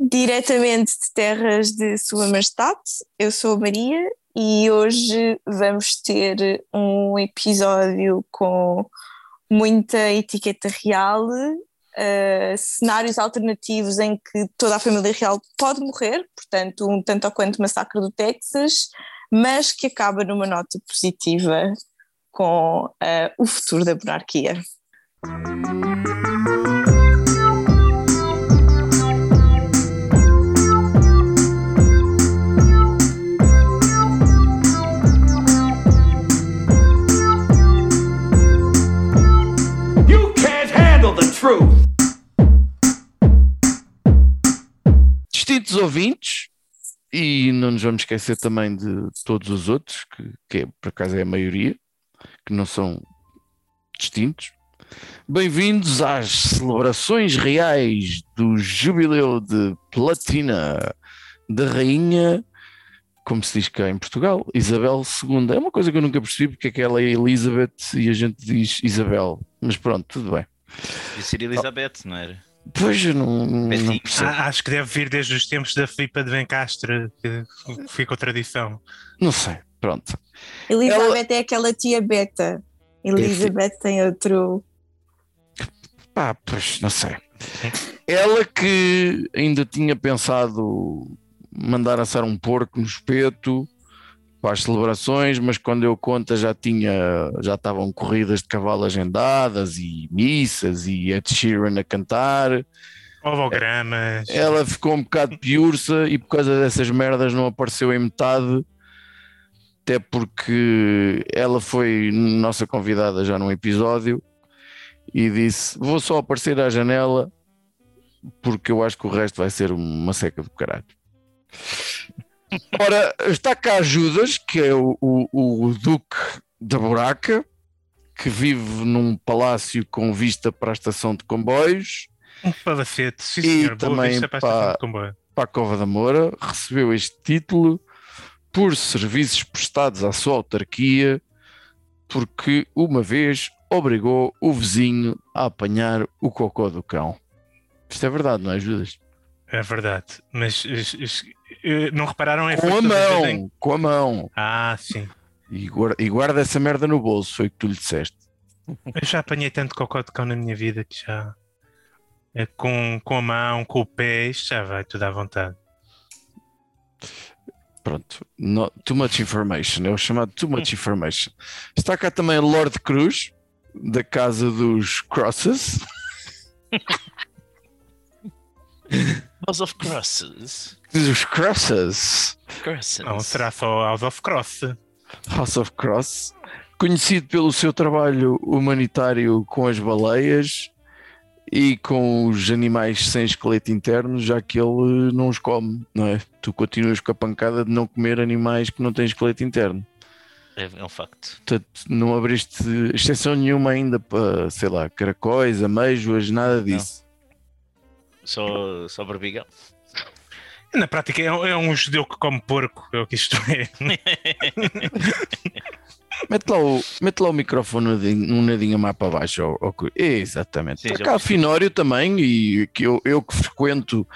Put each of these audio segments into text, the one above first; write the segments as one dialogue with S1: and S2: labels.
S1: diretamente de terras de Sua Majestade. Eu sou a Maria e hoje vamos ter um episódio com muita etiqueta real, uh, cenários alternativos em que toda a família real pode morrer, portanto, um tanto ou quanto massacre do Texas, mas que acaba numa nota positiva com uh, o futuro da monarquia.
S2: Distintos ouvintes, e não nos vamos esquecer também de todos os outros, que, que é, por acaso é a maioria, que não são distintos. Bem-vindos às celebrações reais do jubileu de platina da rainha, como se diz cá em Portugal, Isabel II. É uma coisa que eu nunca percebi porque é que ela é Elizabeth e a gente diz Isabel. Mas pronto, tudo bem.
S3: Devia ser Elizabeth, não era?
S2: Pois, eu não, não
S4: ah, Acho que deve vir desde os tempos da Filipa de Bencastre, que ficou tradição.
S2: Não sei, pronto.
S1: Elizabeth Ela... é aquela tia beta. Elizabeth tem outro.
S2: Pá, pois, não sei. Ela que ainda tinha pensado mandar assar um porco no espeto para as celebrações, mas quando eu conta já tinha, já estavam corridas de cavalo agendadas e missas e Ed Sheeran a cantar.
S4: Hologramas.
S2: Ela ficou um bocado piurça e por causa dessas merdas não apareceu em metade, até porque ela foi nossa convidada já num episódio e disse: Vou só aparecer à janela porque eu acho que o resto vai ser uma seca do caralho. Ora, está cá Judas, que é o, o, o Duque da Buraca, que vive num palácio com vista para a estação de comboios.
S4: Um palacete, sim
S2: e senhor. também para, para, para a Cova da Moura. Recebeu este título por serviços prestados à sua autarquia, porque uma vez obrigou o vizinho a apanhar o cocô do cão. Isto é verdade, não é, Judas?
S4: É verdade, mas não repararam
S2: em Com a mão, em... com a mão.
S4: Ah, sim.
S2: E guarda, e guarda, essa merda no bolso, foi o que tu lhe disseste.
S4: Eu já apanhei tanto cocó de cão na minha vida que já. É com, com a mão, com o pé, isto já vai tudo à vontade.
S2: Pronto, no, too much information, é o chamado too much information. Está cá também Lord Cruz, da casa dos Crosses.
S3: House of Crosses.
S2: Os Crosses.
S3: Crosses.
S4: Não, será só House of Cross.
S2: House of Cross. Conhecido pelo seu trabalho humanitário com as baleias e com os animais sem esqueleto interno, já que ele não os come, não é? Tu continuas com a pancada de não comer animais que não têm esqueleto interno.
S3: É, é um facto.
S2: Portanto, não abriste exceção nenhuma ainda para, sei lá, caracóis, ameijoas, nada disso.
S3: Não. Só, só barbigão.
S4: Na prática, é um, é um judeu que come porco, é o que isto é.
S2: mete, lá o, mete lá o microfone um nadinho mais para baixo. Ou, ou, exatamente. Sim, cá Finório também, e que eu, eu que frequento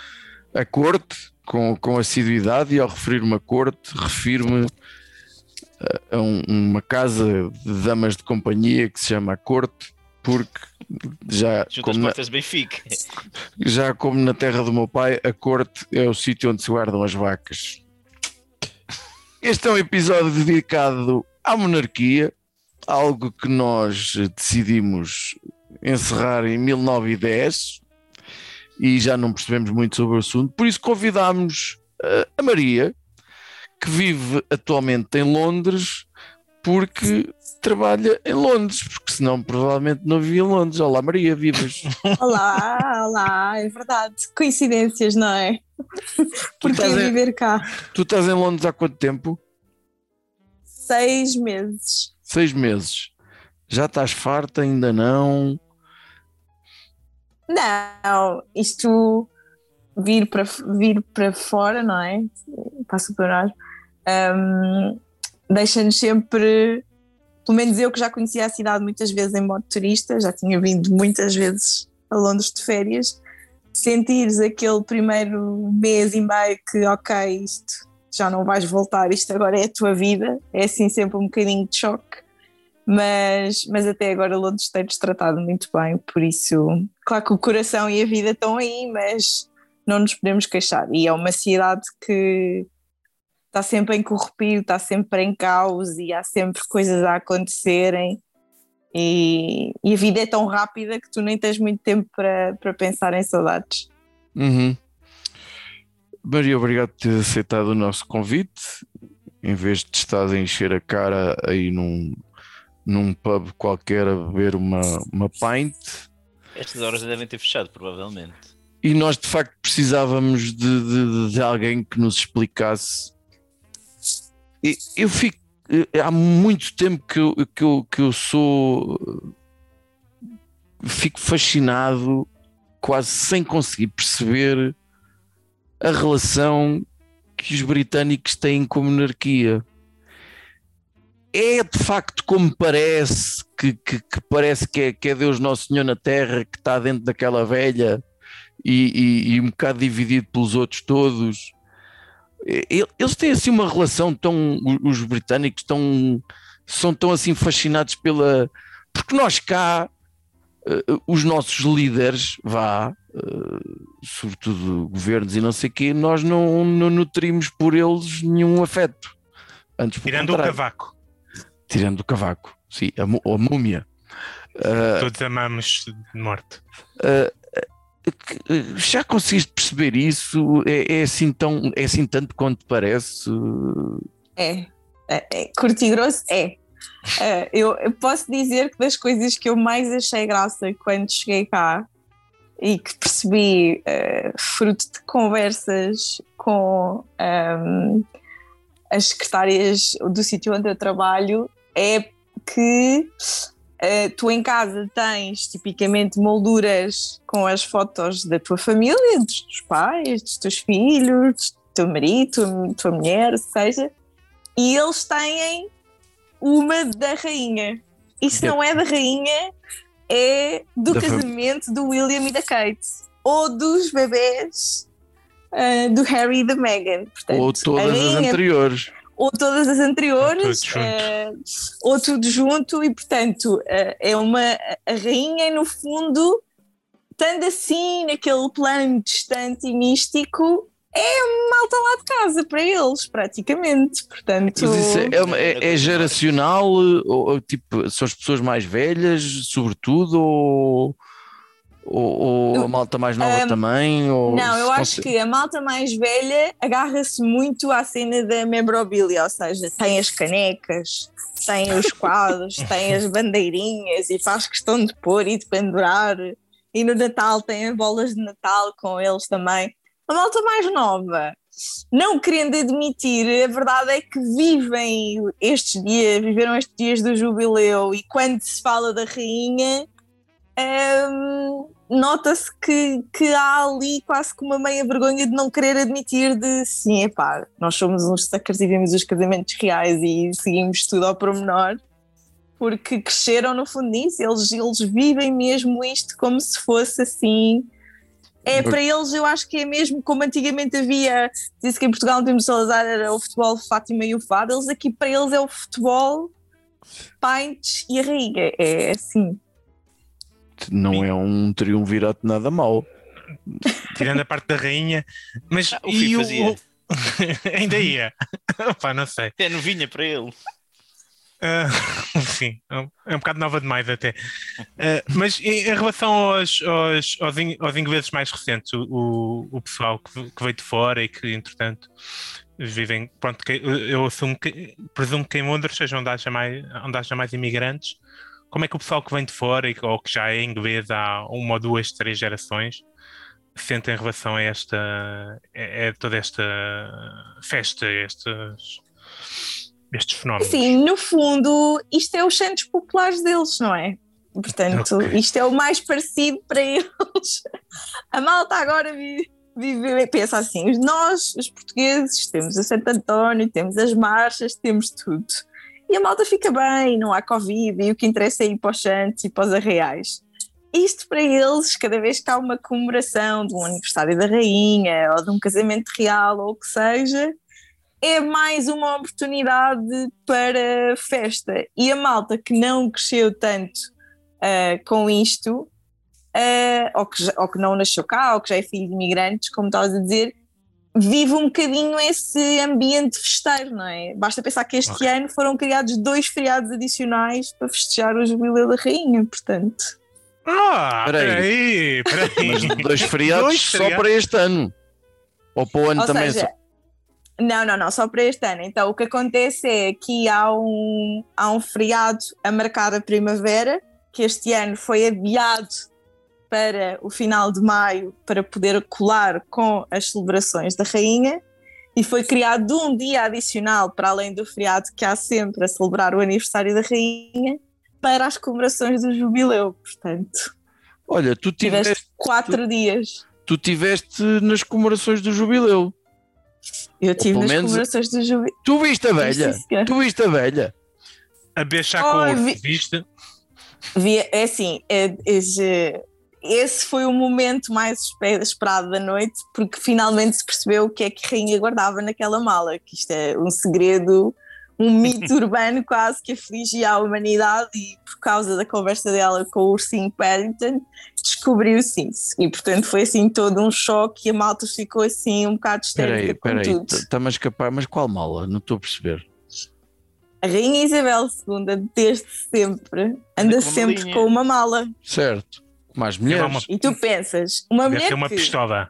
S2: a corte com, com assiduidade, e ao referir-me a corte, refiro-me a, a um, uma casa de damas de companhia que se chama a corte, porque já
S3: como na, Benfica.
S2: já como na terra do meu pai, a corte é o sítio onde se guardam as vacas. Este é um episódio dedicado à monarquia, algo que nós decidimos encerrar em 1910 e já não percebemos muito sobre o assunto, por isso convidámos a Maria, que vive atualmente em Londres, porque trabalha em Londres, porque senão provavelmente não vivia em Londres. Olá Maria, vivas.
S1: Olá, olá, é verdade. Coincidências, não é? Porque em, viver cá.
S2: Tu estás em Londres há quanto tempo?
S1: Seis meses.
S2: Seis meses. Já estás farta? Ainda não?
S1: Não, isto vir para vir para fora, não é? Passo por nós. Um, deixa-nos sempre pelo menos eu que já conhecia a cidade muitas vezes em modo turista, já tinha vindo muitas vezes a Londres de férias, sentires aquele primeiro mês e meio que, ok, isto já não vais voltar, isto agora é a tua vida, é assim sempre um bocadinho de choque. Mas, mas até agora Londres tem-nos tratado muito bem, por isso, claro que o coração e a vida estão aí, mas não nos podemos queixar. E é uma cidade que está sempre em corrupio, está sempre em caos e há sempre coisas a acontecerem. E, e a vida é tão rápida que tu nem tens muito tempo para, para pensar em saudades.
S2: Uhum. Maria, obrigado por ter aceitado o nosso convite. Em vez de estás a encher a cara aí num, num pub qualquer a beber uma, uma pint.
S3: Estas horas já devem ter fechado, provavelmente.
S2: E nós de facto precisávamos de, de, de alguém que nos explicasse. Eu fico. Há muito tempo que eu, que eu, que eu sou. Fico fascinado, quase sem conseguir perceber a relação que os britânicos têm com a monarquia. É de facto como parece, que, que, que parece que é, que é Deus Nosso Senhor na Terra, que está dentro daquela velha e, e, e um bocado dividido pelos outros todos. Eles têm assim uma relação tão. Os britânicos tão, são tão assim fascinados pela. Porque nós cá, eh, os nossos líderes, vá, eh, sobretudo governos e não sei o quê, nós não, não nutrimos por eles nenhum afeto. Antes,
S4: Tirando o cavaco.
S2: Tirando o cavaco, sim, a, a múmia. Ah,
S4: Todos amamos de morte.
S2: que- já conseguiste perceber isso? É, é assim tão, é assim tanto quanto parece?
S1: É, é, é curto e grosso, é. É, eu, eu posso dizer que das coisas que eu mais achei graça quando cheguei cá e que percebi eh, fruto de conversas com ehm, as secretárias do sítio onde eu trabalho é que eh, tu em casa tens tipicamente molduras com as fotos da tua família, dos teus pais, dos teus filhos, do teu marido, tua, tua mulher, seja, e eles têm uma da rainha. Isso não é da rainha, é do
S2: Da
S1: casamento do William e da Kate, ou dos bebés ah, do Harry e da Meghan. Portanto,
S2: Ou todas as
S1: rainha
S2: anteriores?
S1: Ou todas as anteriores,
S4: Tudo junto.
S1: eh, ou tudo junto, e portanto eh, é uma a rainha, no fundo, estando assim naquele plano distante e místico, é malta lá de casa para eles, praticamente. Portanto,
S2: é, uma- é- é geracional? Ou, ou, tipo, são as pessoas mais velhas, sobretudo? Ou, ou, ou a malta mais nova
S1: Um,
S2: também? Ou,
S1: Não, eu acho que a malta mais velha agarra-se muito à cena da memorabilia, ou seja, tem as canecas, tem os quadros, tem as bandeirinhas e faz questão de pôr e de pendurar. E no Natal tem as bolas de Natal com eles também. A malta mais nova, não querendo admitir, a verdade é que vivem estes dias, viveram estes dias do jubileu e quando se fala da rainha, hum, nota-se que, que há ali quase que uma meia vergonha de não querer admitir de sim, epá, nós somos uns suckers e vemos os casamentos reais e seguimos tudo ao pormenor, porque cresceram no fundo nisso, eles, eles vivem mesmo isto como se fosse assim. É, para eles eu acho que é mesmo como antigamente havia, disse que em Portugal no tempo de Salazar era o futebol Fátima e o Fado, eles aqui para eles é o futebol, Pints e a Rainha, é assim.
S2: Não é um triunvirato nada mau.
S4: Tirando a parte da rainha. Mas
S3: Ah, o
S4: e
S3: fazia.
S4: o- ainda ia. Pá, não sei.
S3: É novinha para ele.
S4: Ah, sim, é um- é um bocado nova demais até. Ah, mas em, em relação aos, aos, aos, in- aos ingleses mais recentes, o, o, o pessoal que, que veio de fora e que, entretanto, vivem. Pronto, que- eu eu assumo que, presumo que em Londres seja onde haja mais, onde haja mais imigrantes. Como é que o pessoal que vem de fora ou que já é inglês há uma ou duas, três gerações sente em relação a esta. a, toda esta festa, estes, estes fenómenos?
S1: Sim, no fundo, isto é os santos populares deles, não é? Portanto,
S4: Ok.
S1: isto é o mais parecido para eles. A malta agora vive, vive- pensa assim: nós, os portugueses, temos o Santo António, temos as marchas, temos tudo. E a malta fica bem, não há Covid, e o que interessa é ir para os santos e para os arreais. isto para eles, cada vez que há uma comemoração de um aniversário da rainha ou de um casamento real ou o que seja, é mais uma oportunidade para festa. E a malta que não cresceu tanto uh, com isto, uh, ou, que, ou que não nasceu cá, ou que já é filho de imigrantes, como estavas a dizer, vive um bocadinho esse ambiente festeiro, não é? Basta pensar que este okay. ano foram criados dois feriados adicionais para festejar o jubileu da rainha, portanto.
S4: Ah, peraí, peraí. peraí.
S2: Mas dois feriados dois só feriados. para este ano. Ou para o ano
S1: Ou
S2: também.
S1: Seja, não, não, não, só para este ano. Então o que acontece é que há um, há um feriado a marcar a primavera, que este ano foi adiado para o final de maio para poder colar com as celebrações da rainha e foi criado um dia adicional para além do feriado que há sempre a celebrar o aniversário da rainha para as comemorações do jubileu, portanto.
S2: Olha, tu tiveste, tiveste
S1: quatro
S2: tu,
S1: dias.
S2: Tu tiveste nas comemorações do jubileu.
S1: Eu tive nas menos, comemorações do jubileu.
S2: Tu viste a velha? Tu viste a velha?
S4: A beijar com oh, o vi, viste?
S1: Vi, é assim, é, é, esse foi o momento mais esperado da noite, porque finalmente se percebeu o que é que a rainha guardava naquela mala, que isto é um segredo um mito urbano quase que afligia a humanidade e por causa da conversa dela com o ursinho Paddington descobriu-se isso. E portanto foi assim todo um choque e a malta ficou assim um bocado histérica
S2: peraí, peraí, está-me a escapar, mas qual mala? Não estou a perceber.
S1: A Rainha Isabel II desde sempre anda sempre com uma mala.
S2: Certo, mais mulheres
S1: e tu pensas, uma
S4: Deve
S1: mulher
S4: uma
S1: que
S4: pistola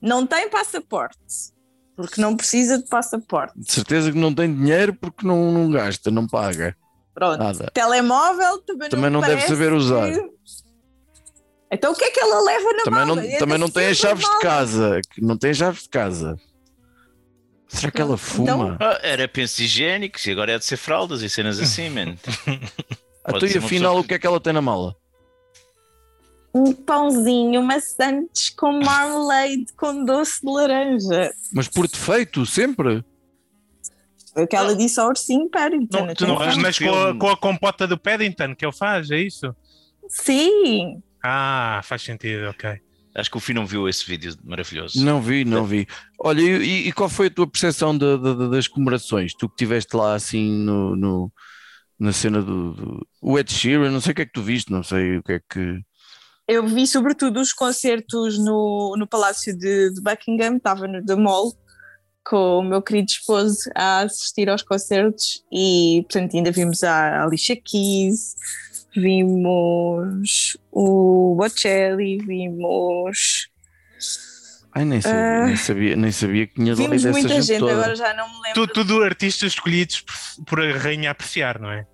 S1: não tem passaporte porque não precisa de passaporte.
S2: De certeza que não tem dinheiro porque não, não gasta, não paga.
S1: Pronto. Nada. Telemóvel também,
S2: também
S1: não,
S2: não deve saber usar. Que...
S1: Então o que é que ela leva na
S2: também
S1: mala?
S2: Não, é também não tem as chaves de casa. Não tem chaves de casa. Será que ela fuma? Então...
S3: Ah, era pensos higiênicos e agora é de ser fraldas e cenas assim, man.
S2: então, e afinal, o que é que ela tem na mala?
S1: Um pãozinho maçantes com marmalade com doce de laranja.
S2: Mas por defeito, sempre?
S1: Foi o que ela disse ao ursinho Paddington.
S4: Não, tu não mas com a, com a compota do Paddington que ele faz, é isso?
S1: Sim.
S4: Ah, faz sentido, ok.
S3: Acho que o Fih não viu esse vídeo maravilhoso.
S2: Não vi, não vi. Olha, e, e qual foi a tua percepção de, de, de, das comemorações? Tu que estiveste lá assim no, no na cena do, do, o Ed Sheeran, não sei o que é que tu viste, não sei o que é que
S1: eu vi sobretudo os concertos no, no Palácio de, de Buckingham, estava no The Mall com o meu querido esposo a assistir aos concertos e portanto ainda vimos a Alicia Keys, vimos o Bocelli, vimos
S2: Ai, nem sabia, uh, nem sabia, nem sabia que tinha
S1: Vimos muita
S2: gente,
S1: gente
S2: toda.
S1: agora já não me lembro.
S4: Tudo, tudo artistas escolhidos por, por a rainha apreciar, não é?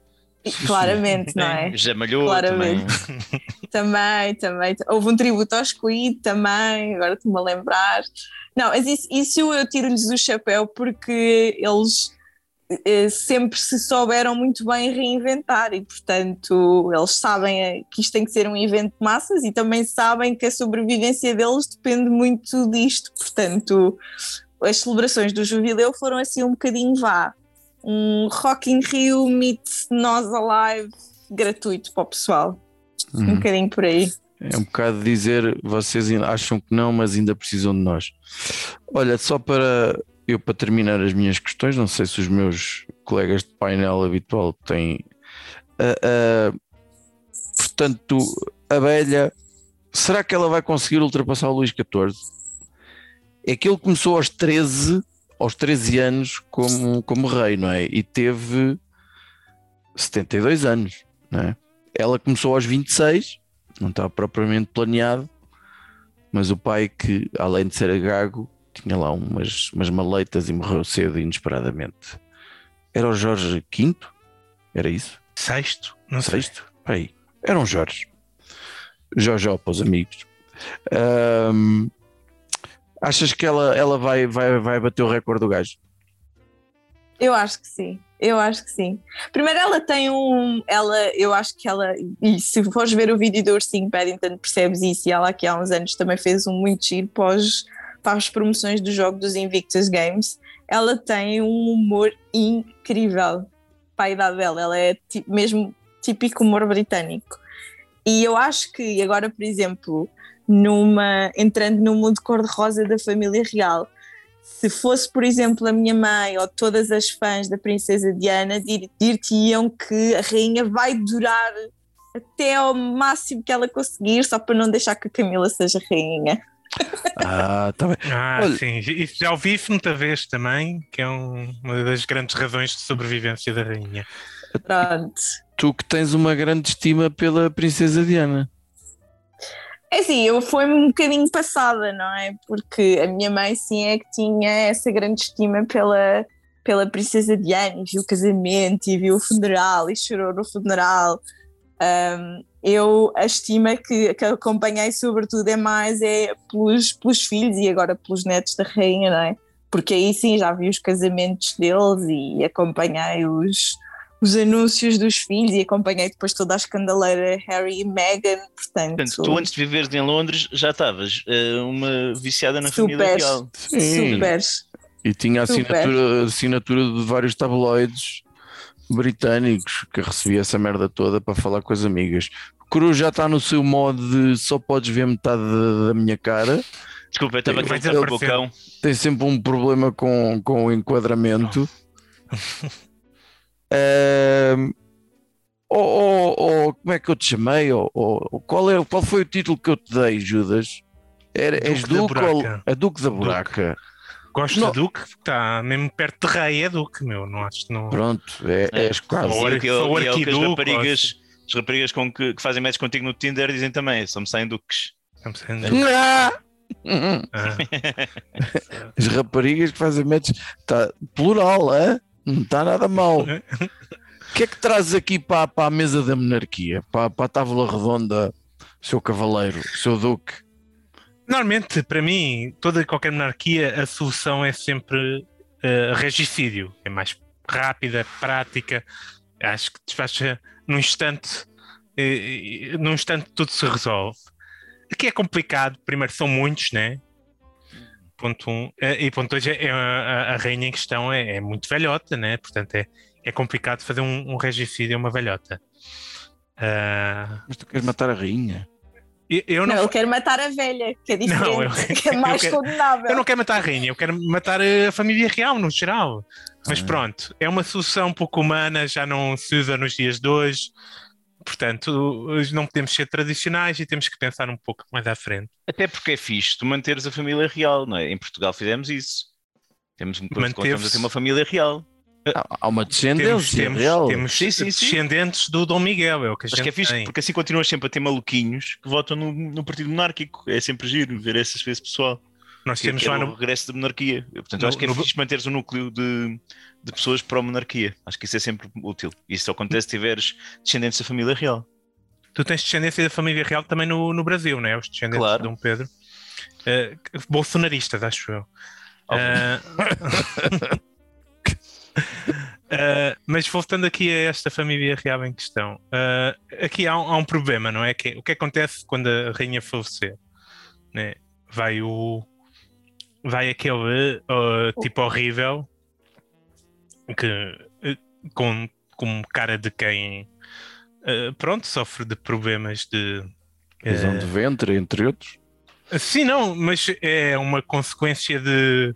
S1: Claramente, não é?
S3: Já malhou
S1: Claramente. também. também, também. Houve um tributo ao Squid também, agora estou-me a lembrar. Não, mas isso, isso eu tiro-lhes o chapéu porque eles eh, sempre se souberam muito bem reinventar e, portanto, eles sabem eh, que isto tem que ser um evento de massas e também sabem que a sobrevivência deles depende muito disto. Portanto, as celebrações do jubileu foram assim um bocadinho vá um Rock in Rio meets Nós Alive gratuito para o pessoal. Uhum. Um bocadinho por aí.
S2: É um bocado dizer, vocês acham que não, mas ainda precisam de nós. Olha, só para eu para terminar as minhas questões, não sei se os meus colegas de painel habitual têm. Uh, uh, portanto, a velha, será que ela vai conseguir ultrapassar o Luís XIV? É que ele começou aos 13 aos 13 anos como, como rei, não é? E teve 72 anos, não é? Ela começou aos 26, não estava propriamente planeado, mas o pai, que além de ser gago, tinha lá umas, umas maleitas e morreu cedo inesperadamente. Era o Jorge V? Era isso?
S4: Sexto? Não
S2: Sexto? Aí. Era um Jorge. Jorge para os amigos. Um, Achas que ela, ela vai, vai, vai bater o recorde do gajo?
S1: Eu acho que sim, eu acho que sim. Primeiro ela tem um, ela, eu acho que ela, e se fores ver o vídeo do Ursinho Paddington percebes isso, e ela aqui há uns anos também fez um muito giro pós, para as promoções do jogo dos Invictus Games, ela tem um humor incrível para a idade dela, ela é mesmo típico humor britânico. e eu acho que agora, por exemplo, numa entrando no mundo cor-de-rosa da família real, se fosse, por exemplo, a minha mãe ou todas as fãs da princesa Diana, dir-te-iam que a rainha vai durar até ao máximo que ela conseguir, só para não deixar que a Camila seja rainha.
S2: Ah, tá bem.
S4: Ah,
S2: Olha-
S4: sim. Isso já ouvi isso muita vez também, que é um- uma das grandes razões de sobrevivência da rainha.
S1: Pronto.
S2: Tu que tens uma grande estima pela princesa Diana.
S1: É assim, eu fui-me um bocadinho passada, não é? Porque a minha mãe sim é que tinha essa grande estima pela, pela princesa Diana, e viu o casamento e viu o funeral e chorou no funeral. Um, eu a estima que, que acompanhei sobretudo é mais é pelos, pelos filhos e agora pelos netos da rainha, não é? Porque aí sim já vi os casamentos deles e acompanhei os, os anúncios dos filhos e acompanhei depois toda a escandaleira Harry e Meghan, portanto...
S3: Portanto, tu antes de viveres em Londres já estavas eh, uma viciada na
S1: Super.
S3: família real.
S2: Sim.
S1: Super.
S2: E tinha
S1: Super.
S2: assinatura, assinatura de vários tabloides britânicos que recebia essa merda toda para falar com as amigas. Cruz já está no seu modo de só podes ver metade da, da minha cara.
S3: Desculpa, eu estava aqui a
S4: desaparecer.
S3: bocão.
S2: Tem sempre um problema com, com o enquadramento. Oh, oh, como é que eu te chamei? Oh, qual, é, qual foi o título que eu te dei, Judas? Era, és
S4: Duque da
S2: Duque ou
S4: Buraca.
S2: a Duque da Buraca?
S4: Gosto
S2: Não.
S4: de Duque, está mesmo perto de rei, é Duque, meu. Não acho que não.
S2: Pronto, é,
S3: É.
S2: és quase.
S4: Ou
S3: o que-
S4: Ou
S3: e é o que as
S4: arquiduque, ou
S3: raparigas, as raparigas com que, que fazem match contigo no Tinder dizem também, só me saem duques.
S4: Estamos sendo-
S2: Ah! Uhum.
S4: Ah,
S2: As raparigas que fazem matches, tá plural, hã? Não está nada mal. O que é que trazes aqui para, para a mesa da monarquia, para, para a tábua redonda, seu cavaleiro, seu duque?
S4: Normalmente, para mim, toda e qualquer monarquia, a solução é sempre eh, regicídio. É mais rápida, prática. Acho que despacha num instante, eh, num instante tudo se resolve. Aqui é complicado, primeiro são muitos, né? Ponto um. Eh, E ponto dois, é, é a, a- rainha em questão é, é muito velhota, né? Portanto, é, é complicado fazer um, um regicídio a uma velhota. Ah,
S2: Mas tu queres matar a rainha?
S4: eu, eu
S1: Não,
S4: não,
S1: ele quer matar a velha, que é diferente,
S4: Não, eu-
S1: que é mais
S4: eu quero-
S1: condenável.
S4: Eu não quero matar a rainha, eu quero matar a família real no geral. Mas
S2: Ah.
S4: pronto, é uma solução pouco humana, já não se usa nos dias de hoje. Portanto, hoje não podemos ser tradicionais e temos que pensar um pouco mais à frente.
S3: Até porque é fixe tu manteres a família real, não é? Em Portugal fizemos isso. Temos, continuamos a ter uma família real.
S2: Há- uma
S4: Temos,
S2: descendência
S4: temos,
S2: real.
S4: temos
S3: Sim, sim, sim.
S4: descendentes do Dom Miguel, é o que a
S3: Acho
S4: gente
S3: que é fixe,
S4: tem.
S3: porque assim continuas sempre a ter maluquinhos que votam no, no partido monárquico. É sempre giro ver essas vezes pessoal.
S4: Nós temos lá
S3: o
S4: no,
S3: regresso da monarquia. Portanto,
S4: no-
S3: acho que é
S4: no-
S3: fixe manteres um núcleo de, de pessoas pró-monarquia. Acho que isso é sempre útil. Isso só acontece se tiveres descendentes da família real.
S4: Tu tens descendência da família real também no, no Brasil, não é? Os descendentes
S3: Claro.
S4: de Dom Pedro. Eh, bolsonaristas, acho eu. Ah, ah, mas voltando aqui a esta família real em questão, ah, aqui há um, há um problema, não é? Que, o que acontece quando a rainha falecer? Né? Vai o. Vai aquele ah, tipo horrível que eh, com, com cara de quem ah, pronto, sofre de problemas de
S2: Visão
S4: eh,
S2: de ventre, entre outros.
S4: Sim, não, mas é uma consequência de,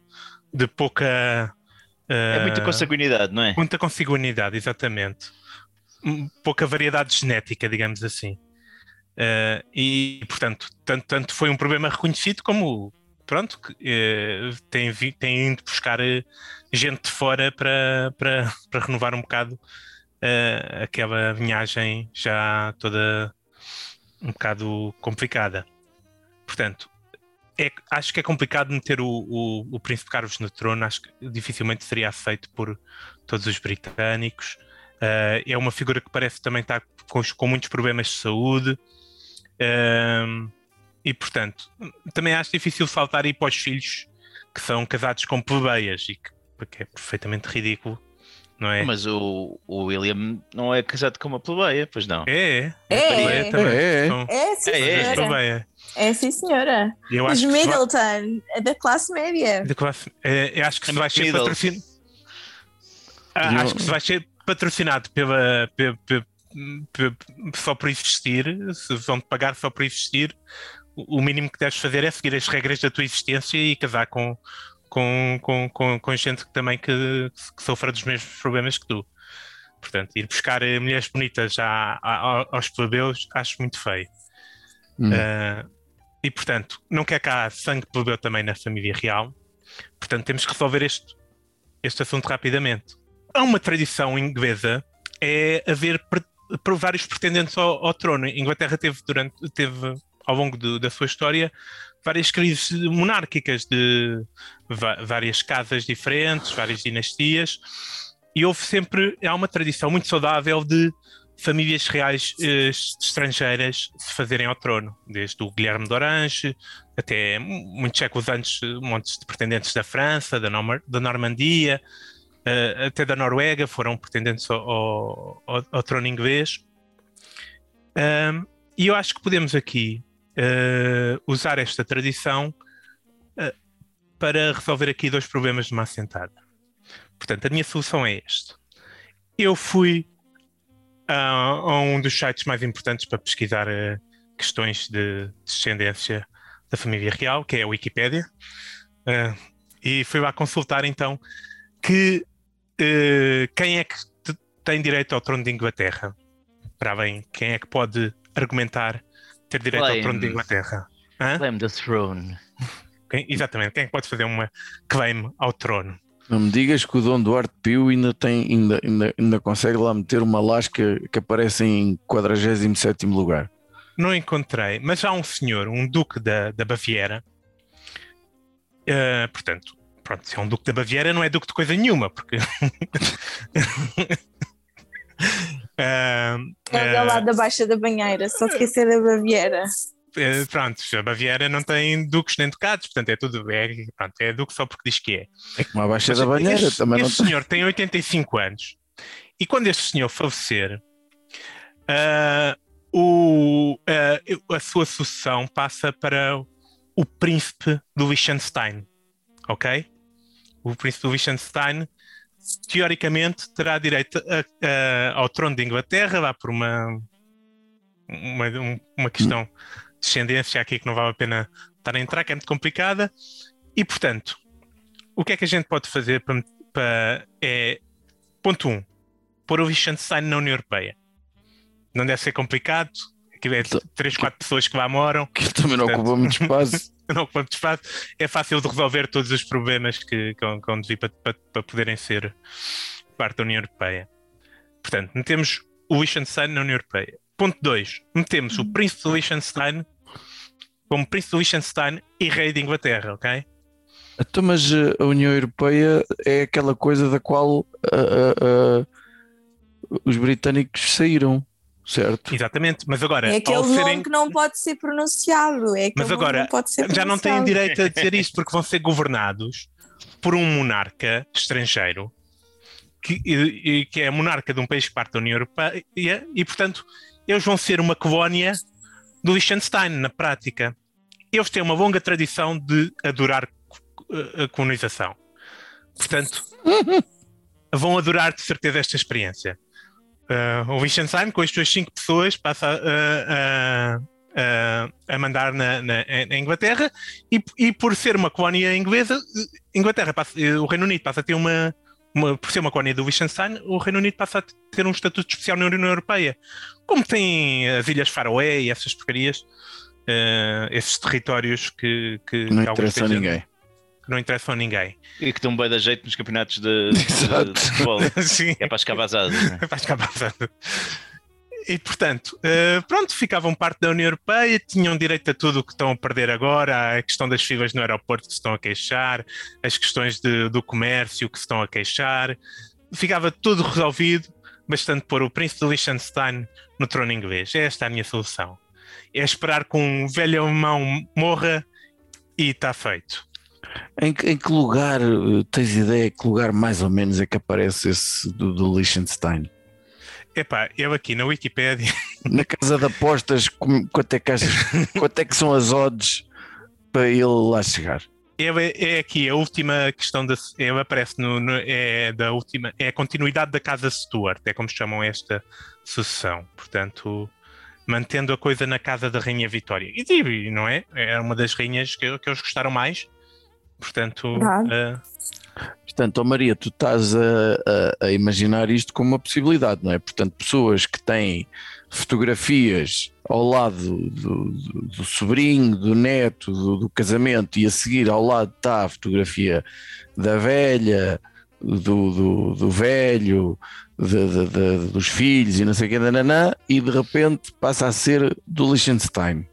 S4: de pouca.
S3: É muita
S4: ah,
S3: consanguinidade, não é?
S4: Muita consanguinidade, exatamente. Pouca variedade genética, digamos assim. Ah, e, portanto, tanto, tanto foi um problema reconhecido como, pronto, eh, tem, tem ido buscar eh, gente de fora para, para, para renovar um bocado eh, aquela vinhagem já toda um bocado complicada. Portanto, é- acho que é complicado meter o, o, o Príncipe Carlos no trono, acho que dificilmente seria aceito por todos os britânicos. Uh, é uma figura que parece também estar com, com muitos problemas de saúde. Um, e, portanto, também acho difícil saltar aí para os filhos que são casados com plebeias, e que, porque é perfeitamente ridículo, não é?
S3: Mas o, o William não é casado com uma plebeia, pois não.
S4: É,
S1: É, é.
S4: também.
S2: É, é.
S4: São-
S1: É, sim,
S3: É, é.
S1: senhora.
S4: plebeia.
S1: É, sim, senhora.
S4: E Eu
S1: Os Middleton, é da classe média.
S4: De classe- é, eu acho que se
S3: É
S4: vai ser patrocinado. Ah, acho que se vai ser patrocinado pela, pe- pe- só por existir, se vão pagar só por existir, o mínimo que deves fazer é seguir as regras da tua existência e casar com, com, com, com, com gente que também que, que sofra dos mesmos problemas que tu. Portanto, ir buscar eh, mulheres bonitas à, aos plebeus acho muito feio. Hum. Uh, e, portanto, não quer cá sangue plebeu também na família real. Portanto, temos que resolver este, este assunto rapidamente. Há uma tradição inglesa, é haver vários pretendentes ao, ao trono. A Inglaterra teve, durante, teve ao longo do, da sua história várias crises monárquicas de várias casas diferentes, várias dinastias, e houve sempre, há uma tradição muito saudável de famílias reais eh, estrangeiras se fazerem ao trono, desde o Guilherme de Orange até muitos séculos antes, montes de pretendentes da França, da, da Normandia, uh, até da Noruega foram pretendentes ao, ao, ao trono inglês. Um, e eu acho que podemos aqui uh, usar esta tradição uh, para resolver aqui dois problemas de uma assentada. Portanto, a minha solução é esta. Eu fui a, a um dos sites mais importantes para pesquisar uh, questões de descendência da família real, que é a Wikipédia, e fui lá consultar então que quem é que tem direito ao trono de Inglaterra. Para bem, quem é que pode argumentar ter direito ao trono de Inglaterra.
S3: Hã? Claim the throne.
S4: Quem, exatamente, quem é que pode fazer uma claim ao trono?
S2: Não me digas que o Dom Duarte Pio ainda, tem, ainda, ainda, ainda consegue lá meter uma lasca que aparece em 47 lugar.
S4: Não encontrei, mas há um senhor, um duque da, da Baviera, uh, portanto, pronto, se é um duque da Baviera não é duque de coisa nenhuma, porque
S1: Uh, é uh, lá da Baixa da Banheira, só esquecer da Baviera.
S4: Uh, pronto, a Baviera não tem duques nem ducados, portanto é tudo, é, pronto, é duque só porque diz que é.
S2: É como a Baixa Mas, da Banheira
S4: este,
S2: também
S4: este
S2: não
S4: senhor tem 85 anos e quando este senhor falecer, uh, o, uh, a sua sucessão passa para o príncipe do Liechtenstein, ok? O príncipe do Liechtenstein teoricamente terá direito a, a, ao trono de Inglaterra, lá por uma, uma, uma questão de descendência aqui que não vale a pena estar a entrar, que é muito complicada. E, portanto, o que é que a gente pode fazer para, para é, ponto 1, um, pôr o Liechtenstein na União Europeia. Não deve ser complicado, aquilo é 3, 4 pessoas que lá moram.
S2: Que também não ocupa muito espaço.
S4: não ocupa muito espaço. É fácil de resolver todos os problemas que, que, que para, para, para, poderem ser parte da União Europeia. Portanto, metemos o Liechtenstein na União Europeia. Ponto 2. Metemos o Príncipe de Liechtenstein como Príncipe de Liechtenstein e Rei de Inglaterra, ok?
S2: Então, mas eh, a União Europeia é aquela coisa da qual uh, uh, uh, os britânicos saíram certo?
S4: Exatamente, mas agora.
S1: É aquele nome serem... que não pode ser pronunciado. É
S4: mas agora já não têm direito a dizer isso porque vão ser governados por um monarca estrangeiro que, e, que é monarca de um país que parte da União Europeia e, portanto, eles vão ser uma colónia do Liechtenstein na prática. Eles têm uma longa tradição de adorar a colonização. Portanto, vão adorar de certeza esta experiência. Uh, o Liechtenstein, com as suas cinco pessoas, passa a, a, a mandar na, na, na Inglaterra. E, e, por ser uma colónia inglesa, Inglaterra passa, o Reino Unido passa a ter uma, uma, por ser uma colónia do Liechtenstein, o Reino Unido passa a ter um estatuto especial na União Europeia. Como tem as Ilhas Faroé e essas porcarias, uh, esses territórios que, que
S2: não interessam a ninguém
S4: que não interessam a ninguém.
S3: E que estão bem da jeito nos campeonatos de, de, de futebol.
S4: Sim.
S3: É para escavar né?
S4: É para escavar E portanto, uh, pronto, ficavam parte da União Europeia, tinham direito a tudo o que estão a perder agora, a questão das filas no aeroporto que se estão a queixar, as questões de, do comércio que se estão a queixar, ficava tudo resolvido, bastante pôr o príncipe de Liechtenstein no trono inglês. Esta é a minha solução. É esperar que um velho alemão morra e está feito.
S2: Em, em, que lugar, eh, tens ideia que lugar mais ou menos é que aparece esse do, do Liechtenstein?
S4: Epá, eu aqui na Wikipedia.
S2: Na casa de apostas, quanto é que, achas, quanto é que são as odds para ele lá chegar?
S4: é, é aqui a última questão da ele aparece no, no- é da última é a continuidade da casa Stuart é como chamam esta sucessão portanto mantendo a coisa na casa da rainha Vitória e, não é é uma das rainhas que, que eles gostaram mais portanto eh,
S2: Portanto, ó Maria, tu estás a, a- a imaginar isto como uma possibilidade, não é? Portanto, pessoas que têm fotografias ao lado do, do- do sobrinho, do neto, do, do casamento, e a seguir ao lado está a fotografia da velha, do, do, do velho, de- de- de- dos filhos e não sei o que, nananã, e de repente passa a ser do Liechtenstein.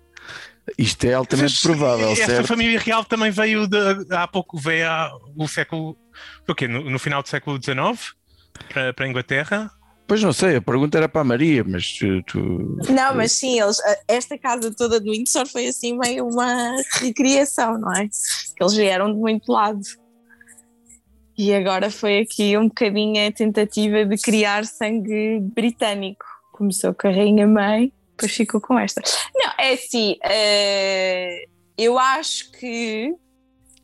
S2: Isto é altamente
S4: Mas
S2: provável,
S4: esta
S2: certo?
S4: família real também veio de, há pouco, veio há, o século. O quê? No, no final do século XIX para, para a Inglaterra.
S2: Pois não sei, a pergunta era para a Maria, mas tu- tu,
S1: Não, mas sim, eles, esta casa toda do Windsor foi assim meio uma recriação, não é? Que eles vieram de muito lado. E agora foi aqui um bocadinho a tentativa de criar sangue britânico. Começou com a Rainha Mãe, depois ficou com esta. Não, é assim, eh, eu acho que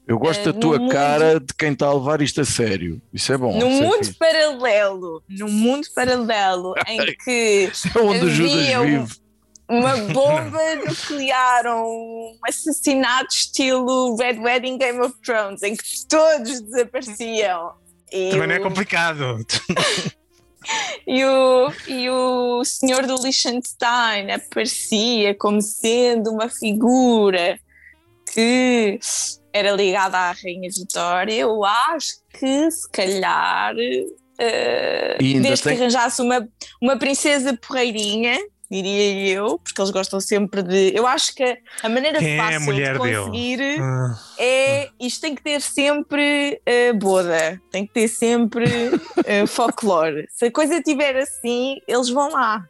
S2: Eu gosto
S1: Eh,
S2: da tua
S1: no mundo-
S2: cara de quem está a levar isto a sério. Isso é bom.
S1: num
S2: isso é
S1: mundo
S2: fixe.
S1: paralelo, num mundo paralelo em que
S2: É onde o Judas
S1: havia um-
S2: vive.
S1: uma bomba nuclear, um assassinato estilo Red Wedding Game of Thrones, em que todos desapareciam. E
S4: Também não é complicado.
S1: e o, e o senhor do Liechtenstein aparecia como sendo uma figura que era ligada à Rainha Vitória. Eu acho que se calhar,
S2: ainda
S1: desde
S2: tem-
S1: que arranjasse uma, uma princesa porreirinha, diria eu, porque eles gostam sempre de. Eu acho que a maneira
S4: Quem é a
S1: fácil
S4: mulher
S1: de conseguir
S4: Ah,
S1: é isto tem que ter sempre eh, boda, tem que ter sempre eh, folclore. Se a coisa estiver assim, eles vão lá.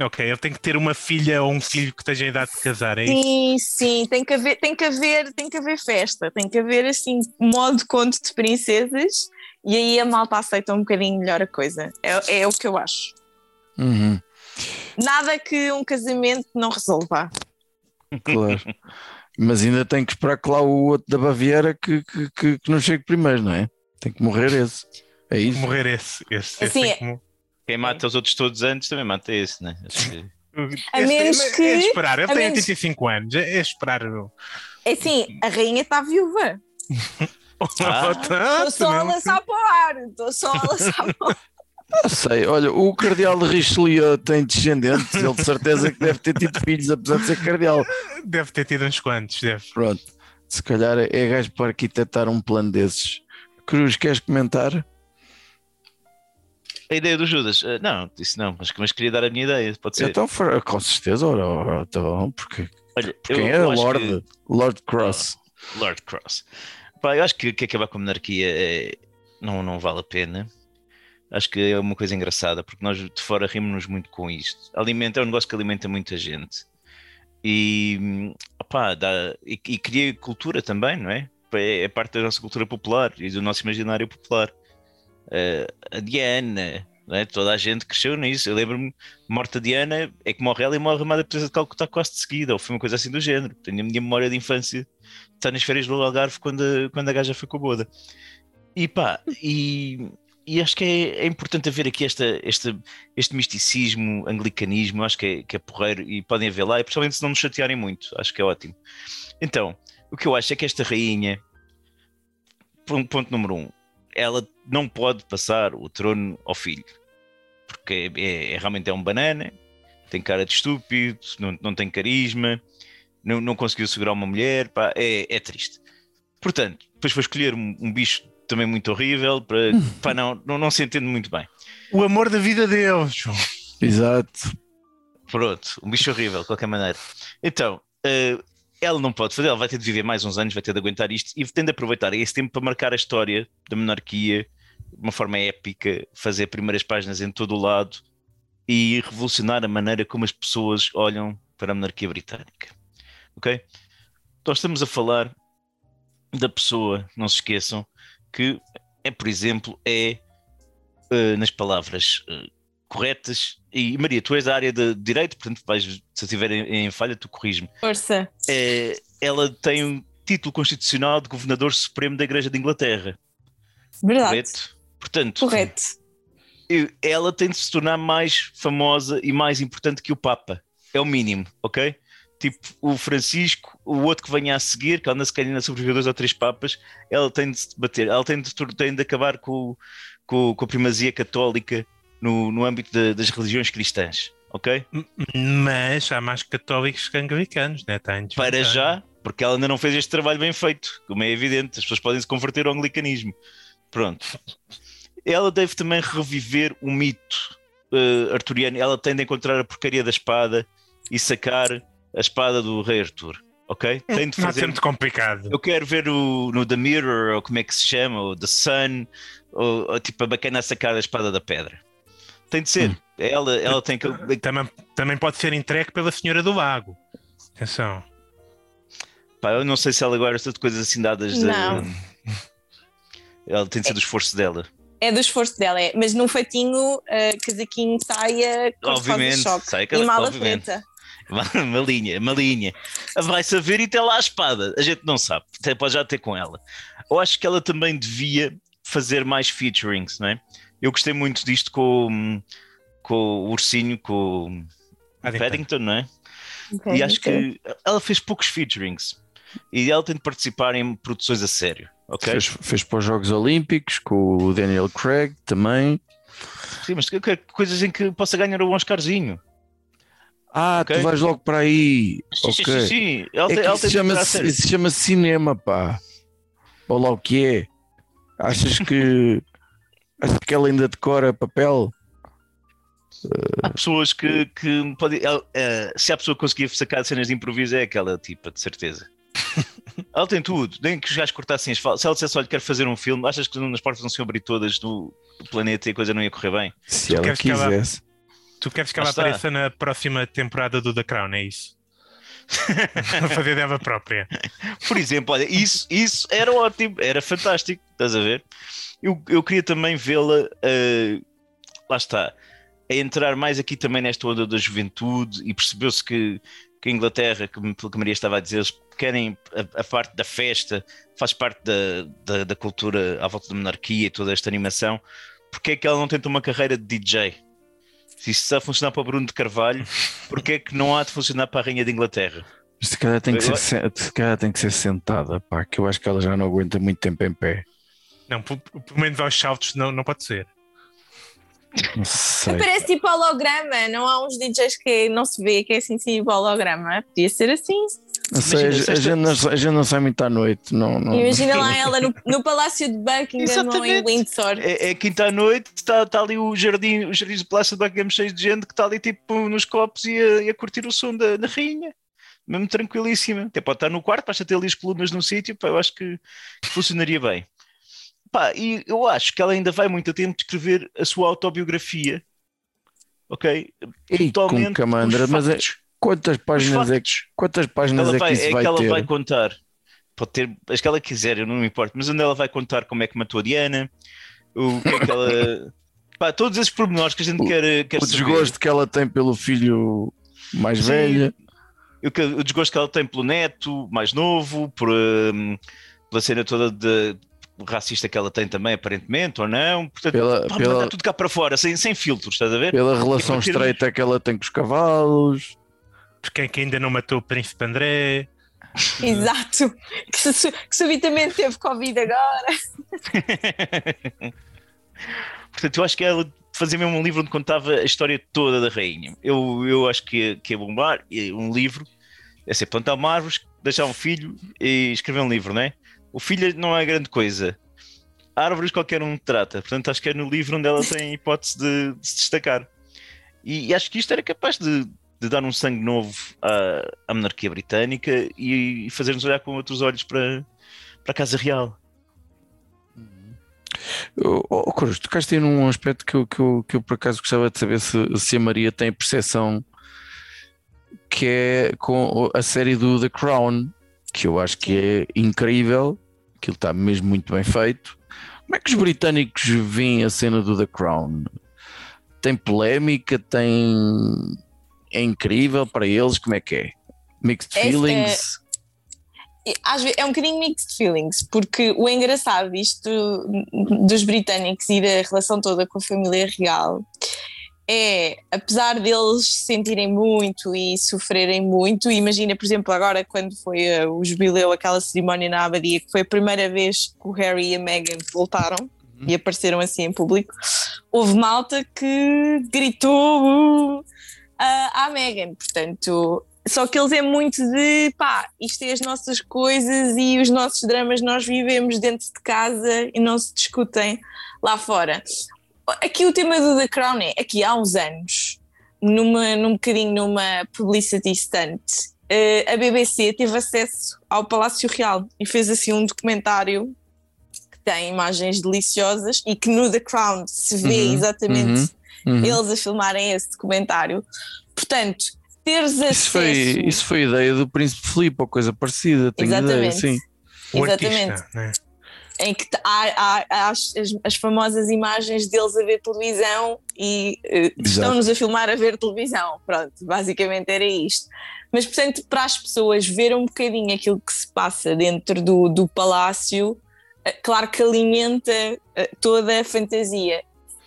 S4: ok, ele tem que ter uma filha ou um filho que esteja em idade de casar, é isso?
S1: Sim, sim, tem que haver, tem que haver, tem que haver festa, tem que haver assim modo conto de princesas e aí a malta aceita um bocadinho melhor a coisa. É, é o que eu acho.
S2: Uhum,
S1: Nada que um casamento não resolva.
S2: claro. Mas ainda tem que esperar que lá o outro da Baviera que, que, que, que não chegue primeiro, não é? Tem que morrer esse. É
S4: Tem que
S2: isso.
S4: morrer esse. esse, esse
S1: Assim,
S4: tem que
S3: Quem mata os outros todos antes também mata esse, né? Que-
S1: A
S4: esse-
S1: menos
S4: é,
S1: que-
S4: É esperar, ele
S1: a
S4: tem
S1: menos-
S4: 85 anos, é, é esperar. o-
S1: É assim, a rainha está viúva.
S3: Ah.
S1: Estou só a lançar para o ar, estou só a lançar para o ar.
S2: Não sei, olha, o cardeal de Richelieu tem descendentes, ele de certeza que deve ter tido filhos, apesar de ser cardeal.
S4: Deve ter tido uns quantos, deve.
S2: Pronto, se calhar é gajo para arquitetar um plano desses. Cruz, queres comentar?
S3: A ideia do Judas, eh, não, isso não, mas, mas queria dar a minha ideia, pode ser.
S2: Então, com certeza, ora, ora, então, porque
S3: Olha,
S2: quem é Lord,
S3: que-
S2: Lord Cross?
S3: Lord Cross. Pá, eu acho que, que acabar com a monarquia é- não, não vale a pena. Acho que é uma coisa engraçada, porque nós de fora rimos-nos muito com isto. Alimenta, é um negócio que alimenta muita gente. E, opá, dá, e, e cria cultura também, não é? É, é parte da nossa cultura popular e do nosso imaginário popular. Eh, a Diana, é? toda a gente cresceu nisso. Eu lembro-me, morta Diana, é que morre ela e morre a Madre Teresa de Calcutá quase de seguida, ou foi uma coisa assim do género. Tenho a minha memória de infância está nas férias do Algarve quando a, quando a gaja foi com a boda. E pá, e, e acho que é, é importante haver aqui esta, esta, este misticismo, anglicanismo, acho que é, que é porreiro e podem haver lá, e principalmente se não nos chatearem muito, acho que é ótimo. Então, o que eu acho é que esta rainha, ponto, número um, ela não pode passar o trono ao filho, porque é, é- realmente é um banana, tem cara de estúpido, não, não tem carisma, não, não conseguiu segurar uma mulher, pá, é, é triste. Portanto, depois foi escolher um, um bicho também muito horrível, para, pá, não, não, não se entende muito bem.
S4: O amor da vida deles.
S2: Exato.
S3: Pronto, um bicho horrível, de qualquer maneira. Então, eh, ela não pode fazer, ela vai ter de viver mais uns anos, vai ter de aguentar isto e tem de aproveitar esse tempo para marcar a história da monarquia de uma forma épica, fazer primeiras páginas em todo o lado e revolucionar a maneira como as pessoas olham para a monarquia britânica. Ok? Nós estamos a falar da pessoa, não se esqueçam, que é, por exemplo, é eh, nas palavras eh, corretas. E Maria, tu és da área de direito, portanto, vais, se eu estiver em, em falha, tu corriges-me.
S1: Força.
S3: É, ela tem um- título constitucional de governador supremo da Igreja de Inglaterra.
S1: Verdade.
S3: Correto? Portanto,
S1: Correto.
S3: ela tem de se tornar mais famosa e mais importante que o Papa. É o mínimo, ok? Tipo, o Francisco, o outro que venha a seguir, que anda se calhar ainda sobreviver dois ou três papas, ela tem de se bater, ela tem de, tem de acabar com, com, com a primazia católica no, no âmbito da- das religiões cristãs, ok?
S4: Mas há mais católicos que anglicanos, né? Tá em
S3: Para já, porque ela ainda não fez este trabalho bem feito, como é evidente, as pessoas podem se converter ao anglicanismo. Pronto. Ela deve também reviver o mito eh, arturiano. Ela tem de encontrar a porcaria da espada e sacar a espada do rei Arthur. Ok? Tem de
S4: Não
S3: fazer.
S4: é muito complicado.
S3: Eu quero ver o, no The Mirror, ou como é que se chama, ou The Sun, ou, ou tipo a bacana a sacar a espada da pedra. Tem de ser. Ela, ela tem que.
S4: Também, também pode ser entregue pela Senhora do Lago. Atenção.
S3: Pá, eu não sei se ela gosta de coisas assim dadas. de-
S1: Não.
S3: Ela tem de ser do esforço dela.
S1: É do esforço dela, é. Mas num fatinho, uh, casaquinho, saia, cor-de-rosa
S3: Obviamente,
S1: choque.
S3: sai
S1: E mala
S3: obviamente.
S1: preta.
S3: Uma linha, uma linha. Vai saber e tem lá a espada. A gente não sabe. Até Pode já ter com ela. Eu acho que ela também devia fazer mais featurings, não é? Eu gostei muito disto com, com o ursinho, com o
S4: Paddington.
S3: Não é? E acho que ela fez poucos featurings. E ela tem de participar em produções a sério, ok?
S2: Fez, fez para os Jogos Olímpicos com o Daniel Craig também.
S3: Sim, mas que- que- coisas em que possa ganhar um Oscarzinho.
S2: Ah,
S3: Ok.
S2: tu vais logo para aí.
S3: Sim, sim,
S2: ok.
S3: sim, sim. Ela
S2: É
S3: tem,
S2: que
S3: ela
S2: isso
S3: tem de entrar a
S2: chama-se
S3: sério.
S2: isso chama-se cinema, pá. Ou lá o que é? Achas que achas que ela ainda decora papel?
S3: Há pessoas que, que podem. eh, se a pessoa conseguir sacar cenas de improviso, é aquela tipa, de certeza. ela tem tudo, nem que os gajos cortassem as falas. Se ela dissesse, olha, quero fazer um filme, achas que nas portas não se iam abrir todas do, planeta e a coisa não ia correr bem?
S2: Se
S4: Tu
S2: ela
S4: queres que ela-
S2: quisesse.
S4: Tu queres que ela
S3: está.
S4: apareça na próxima temporada do The Crown, é isso? Fazer dela própria.
S3: Por exemplo, olha, isso, isso era ótimo, era fantástico, estás a ver? Eu, eu queria também vê-la, eh, lá está, a entrar mais aqui também nesta onda da juventude e percebeu-se que, que a Inglaterra, como pelo que Maria estava a dizer, eles querem a, a parte da festa, faz parte da, da, da cultura à volta da monarquia e toda esta animação, porque é que ela não tenta uma carreira de DJ? Se isso está a funcionar para Bruno de Carvalho, porque é que não há de funcionar para a Rainha de Inglaterra?
S2: Se calhar tem que ser, se calhar tem que ser sentada, pá, que eu acho que ela já não aguenta muito tempo em pé.
S4: Não, pelo pelo menos aos saltos não, não pode ser.
S2: Não sei.
S1: Parece tipo holograma, não há uns DJs que não se vê que é assim tipo holograma. Podia ser assim.
S2: Não sei,
S3: Imagina,
S2: a, gente não, sai- a gente não sai muito à noite. Não, não.
S1: Imagina lá ela no, no Palácio de Buckingham ou em. Windsor.
S3: É, é quinta à noite, está tá ali o jardim, os jardins do Palácio de Buckingham cheio de gente que está ali tipo nos copos e a, e a curtir o som da, da rainha. Mesmo tranquilíssima. Até pode estar no quarto, basta ter ali as colunas no sítio, pá, eu acho que, que funcionaria bem. Pá, e eu acho que ela ainda vai muito a tempo de escrever a sua autobiografia. Ok?
S2: Com
S3: Totalmente
S2: camandra,
S3: os
S2: mas é. Quantas páginas é,
S3: factos.
S2: quantas páginas é
S3: vai,
S2: que isso
S3: é
S2: vai
S3: que ela
S2: ter?
S3: vai contar. Pode ter as que ela quiser, eu não me importo, mas onde ela vai contar como é que matou a Diana, o que é que ela. Pá, todos esses pormenores que a gente
S2: O-
S3: quer, quer
S2: O
S3: saber.
S2: desgosto que ela tem pelo filho mais
S3: Sim.
S2: velho.
S3: O, que- o desgosto que ela tem pelo neto mais novo, por, hum, pela cena toda de racista que ela tem também, aparentemente, ou não. Portanto,
S2: Pela,
S3: pá,
S2: pela,
S3: tudo cá para fora, sem, sem filtros, estás a ver?
S2: pela relação estreita que ela tem com os cavalos.
S4: Porque quem que ainda não matou o Príncipe André?
S1: Exato. Que, su- que subitamente teve Covid agora.
S3: Portanto, eu acho que ela fazia mesmo um livro onde contava a história toda da rainha. Eu, eu acho que ia, que ia bombar um livro. É ser plantar uma árvore, deixar um filho e escrever um livro, não é? O filho não é grande coisa. Árvores qualquer um trata. Portanto, acho que é no livro onde ela tem hipótese de, de se destacar. E, e acho que isto era capaz de, de dar um sangue novo à, à monarquia britânica e, e fazer-nos olhar com outros olhos para, para a Casa Real.
S2: Oh, oh, Cruz, tocaste aí num aspecto que eu, que, eu, que eu por acaso gostava de saber se, se a Maria tem percepção que é com a série do The Crown, que eu acho que é incrível, aquilo está mesmo muito bem feito. Como é que os britânicos veem a cena do The Crown? Tem polémica, tem. É incrível para eles, como é que é? Mixed
S1: É-
S2: feelings?
S1: é um bocadinho mixed feelings, porque o engraçado disto dos britânicos e da relação toda com a família real é, apesar deles sentirem muito e sofrerem muito, imagina, por exemplo, agora quando foi uh, o jubileu, aquela cerimónia na abadia, que foi a primeira vez que o Harry e a Meghan voltaram uhum. e apareceram assim em público, houve malta que gritou uh, à Meghan, portanto só que eles é muito de pá, isto é as nossas coisas e os nossos dramas nós vivemos dentro de casa e não se discutem lá fora. Aqui o tema do The Crown é, aqui há uns anos, numa, num bocadinho numa publicity stunt, uh, a BBC teve acesso ao Palácio Real e fez assim um documentário que tem imagens deliciosas e que no The Crown se vê uhum, exatamente uhum, uhum. eles a filmarem esse documentário. Portanto, teres acesso.
S2: Isso foi, isso foi a ideia do Príncipe Filipe ou coisa parecida, tenho Exatamente. ideia, sim.
S4: Exatamente. Artista, né?
S1: Em que há, há, há as, as, famosas imagens deles a ver televisão e uh, estão-nos a filmar a ver televisão. Pronto, basicamente era isto. Mas, portanto, para as pessoas ver um bocadinho aquilo que se passa dentro do, do palácio, uh, claro que alimenta uh, toda a fantasia.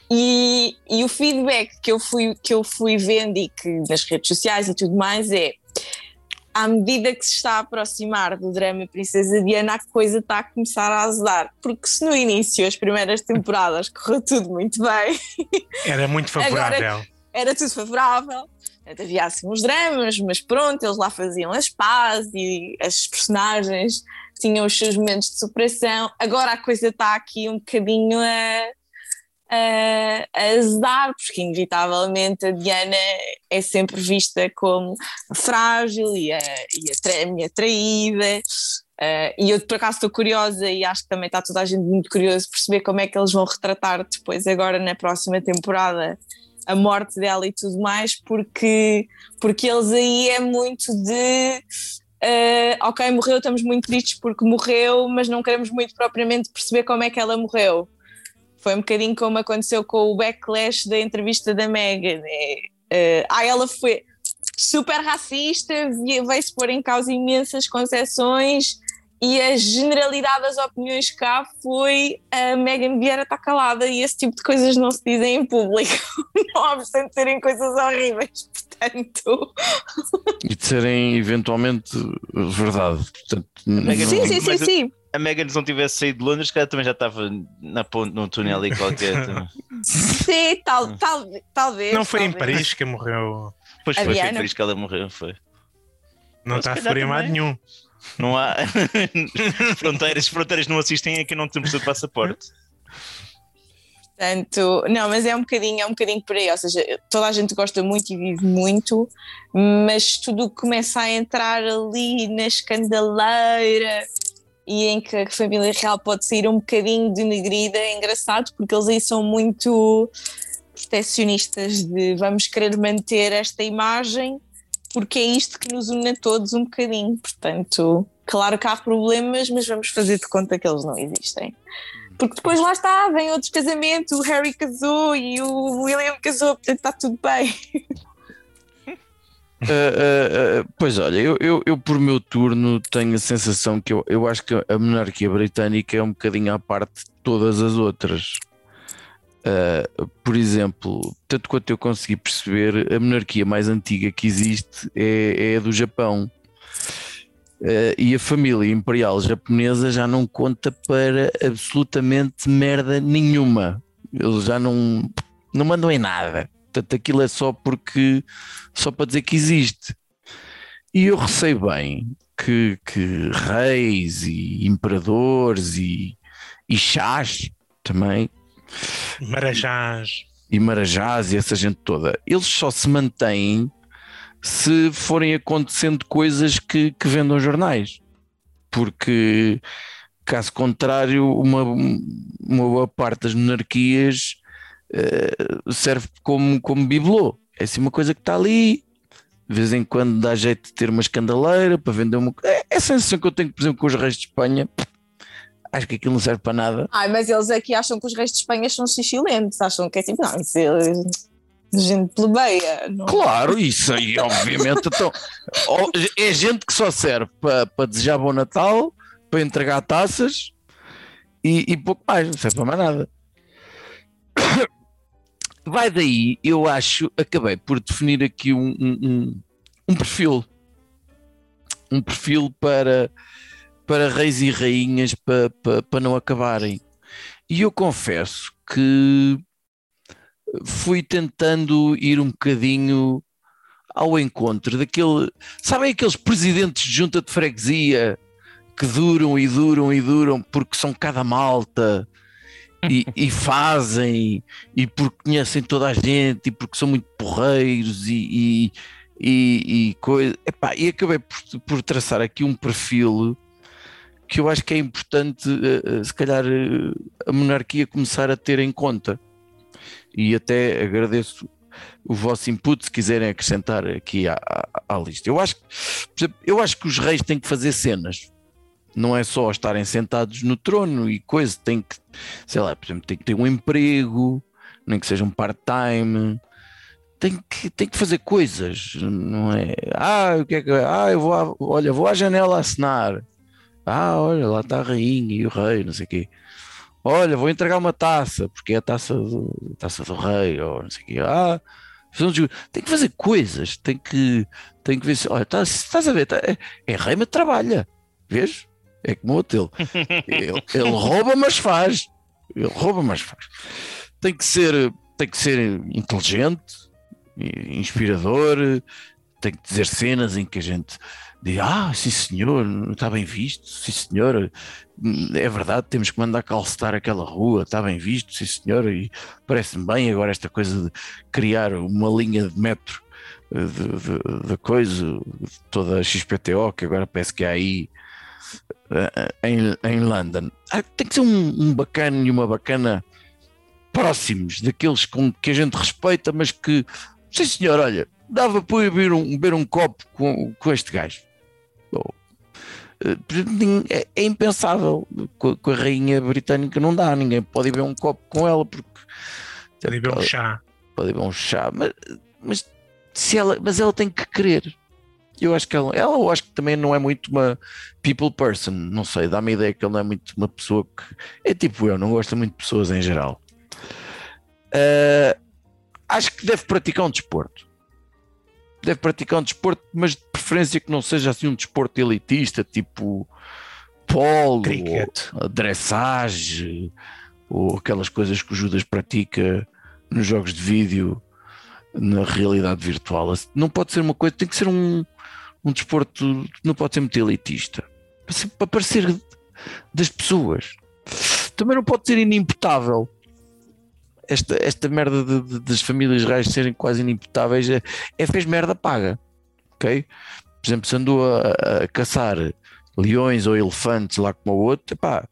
S1: E, e o feedback que eu, fui, que eu fui vendo e que nas redes sociais e tudo mais é à medida que se está a aproximar do drama Princesa Diana, a coisa está a começar a azedar. Porque se no início, as primeiras temporadas, correu tudo muito bem.
S4: Era muito favorável.
S1: Agora, era tudo favorável. Havia assim uns dramas, mas pronto, eles lá faziam as pazes e as personagens tinham os seus momentos de superação. Agora a coisa está aqui um bocadinho a a, a azedar, porque inevitavelmente a Diana é sempre vista como frágil e a, e a, minha traída. Uh, e eu por acaso estou curiosa e acho que também está toda a gente muito curiosa perceber como é que eles vão retratar depois agora na próxima temporada a morte dela e tudo mais, porque, porque eles aí é muito de uh, ok, morreu, estamos muito tristes porque morreu, mas não queremos muito propriamente perceber como é que ela morreu. Foi um bocadinho como aconteceu com o backlash da entrevista da Megan. É, uh, ah, ela foi super racista, veio-se pôr em causa imensas concessões e a generalidade das opiniões cá foi a Megan Vieira está calada e esse tipo de coisas não se dizem em público, não obstante serem coisas horríveis, portanto.
S2: E de serem eventualmente verdade. Portanto,
S1: sim, sim, sim, sim
S3: a Megan não tivesse saído de Londres, que também já estava na ponte, num túnel ali qualquer.
S1: Sim, tal, tal, talvez.
S4: Não foi
S1: talvez.
S4: em Paris que morreu.
S3: Pois foi, foi em Paris que ela morreu, foi.
S4: Não está a referir a nenhum.
S3: Não há fronteiras, fronteiras não assistem a que não temos o passaporte.
S1: Portanto, não, mas é um bocadinho, é um bocadinho por aí, ou seja, toda a gente gosta muito e vive muito, mas tudo começa a entrar ali na escandaleira e em que a família real pode sair um bocadinho denegrida, é engraçado, porque eles aí são muito protecionistas de vamos querer manter esta imagem porque é isto que nos une a todos um bocadinho. Portanto, claro que há problemas, mas vamos fazer de conta que eles não existem. Porque depois lá está, vem outros casamentos, o Harry casou e o William casou, portanto está tudo bem.
S2: Uh, uh, uh, pois olha, eu, eu, eu, por meu turno tenho a sensação que eu, eu acho que a monarquia britânica é um bocadinho à parte de todas as outras. por exemplo, tanto quanto eu consegui perceber, a monarquia mais antiga que existe é, é a do Japão. e a família imperial japonesa já não conta para absolutamente merda nenhuma. Eles já não, não mandam em nada. Portanto, aquilo é só porque só para dizer que existe. E eu receio bem que, que reis e imperadores e, e chás também
S4: Marajás
S2: e Marajás e essa gente toda, eles só se mantêm se forem acontecendo coisas que, que vendam jornais. Porque, caso contrário, uma, uma boa parte das monarquias uh, serve como, como bibelô. É assim uma coisa que está ali, de vez em quando dá jeito de ter uma escandaleira para vender uma. É, é a sensação que eu tenho, por exemplo, com os reis de Espanha. Acho que aquilo não serve para nada.
S1: Ai, mas eles aqui acham que os reis de Espanha são xixilentos, acham que é tipo, não, isso, gente plebeia. Não?
S2: Claro, isso aí, obviamente. Então, é gente que só serve para, para desejar bom Natal, para entregar taças e, e pouco mais, não serve para mais nada. Vai daí, eu acho, acabei por definir aqui um, um, um perfil. Um perfil para, para reis e rainhas para, para, para não acabarem. E eu confesso que fui tentando ir um bocadinho ao encontro daquele. Sabem aqueles presidentes de junta de freguesia que duram e duram e duram porque são cada malta e, e fazem e porque conhecem toda a gente e porque são muito porreiros e, e, e, e coisa. E acabei por, por traçar aqui um perfil que eu acho que é importante, uh, se calhar, uh, a monarquia começar a ter em conta e até agradeço o vosso input se quiserem acrescentar aqui à, à, à lista. Eu acho, eu acho que os reis têm que fazer cenas, não é só estarem sentados no trono e coisa, tem que, sei lá, por exemplo, tem que ter um emprego, nem que seja um part-time. Tem que, tem que fazer coisas, não é? Ah, o que é que Ah, eu vou, à, olha, vou à janela assinar. Ah, olha, lá está a rainha e o rei, não sei o quê olha, vou entregar uma taça, porque é a taça do, a taça do rei, ou não sei o quê. Ah, tem que fazer coisas, tem que, tem que ver se, olha, tá, estás a ver, tá, é, é rei, mas trabalha, vês? É como o hotel. ele, ele rouba, mas faz. Ele rouba, mas faz. Tem que ser, tem que ser inteligente, inspirador, tem que dizer cenas em que a gente diz, ah, sim senhor, está bem visto, sim senhor, é verdade, temos que mandar calcetar aquela rua, está bem visto, sim senhor, e parece-me bem agora esta coisa de criar uma linha de metro de coisa, toda a XPTO, que agora parece que há aí em, em London. Ah, tem que ser um, um bacana e uma bacana próximos, daqueles com que a gente respeita, mas que, sim senhor, olha, dava para beber um, beber um copo com, com este gajo. Eh, é, é impensável. Com, com, a rainha britânica não dá, ninguém pode beber um copo com ela porque.
S4: Pode beber um chá.
S2: Pode beber um chá, mas, mas, se ela, mas ela tem que querer. Eu acho que ela, ela eu acho que também não é muito uma people person, não sei, dá-me a ideia que ela não é muito uma pessoa que é tipo eu, não gosta muito de pessoas em geral. Uh, acho que deve praticar um desporto deve praticar um desporto, mas de preferência que não seja assim um desporto elitista, tipo polo, ou dressage, ou aquelas coisas que o Judas pratica nos jogos de vídeo na realidade virtual. Não pode ser uma coisa, tem que ser um, um desporto, não pode ser muito elitista, para, parecer das pessoas. Também não pode ser inimputável esta, esta merda de, de, das famílias reais serem quase inimputáveis é, é fez merda paga. Ok? Por exemplo, se andou a, a caçar leões ou elefantes lá como o outro, pá,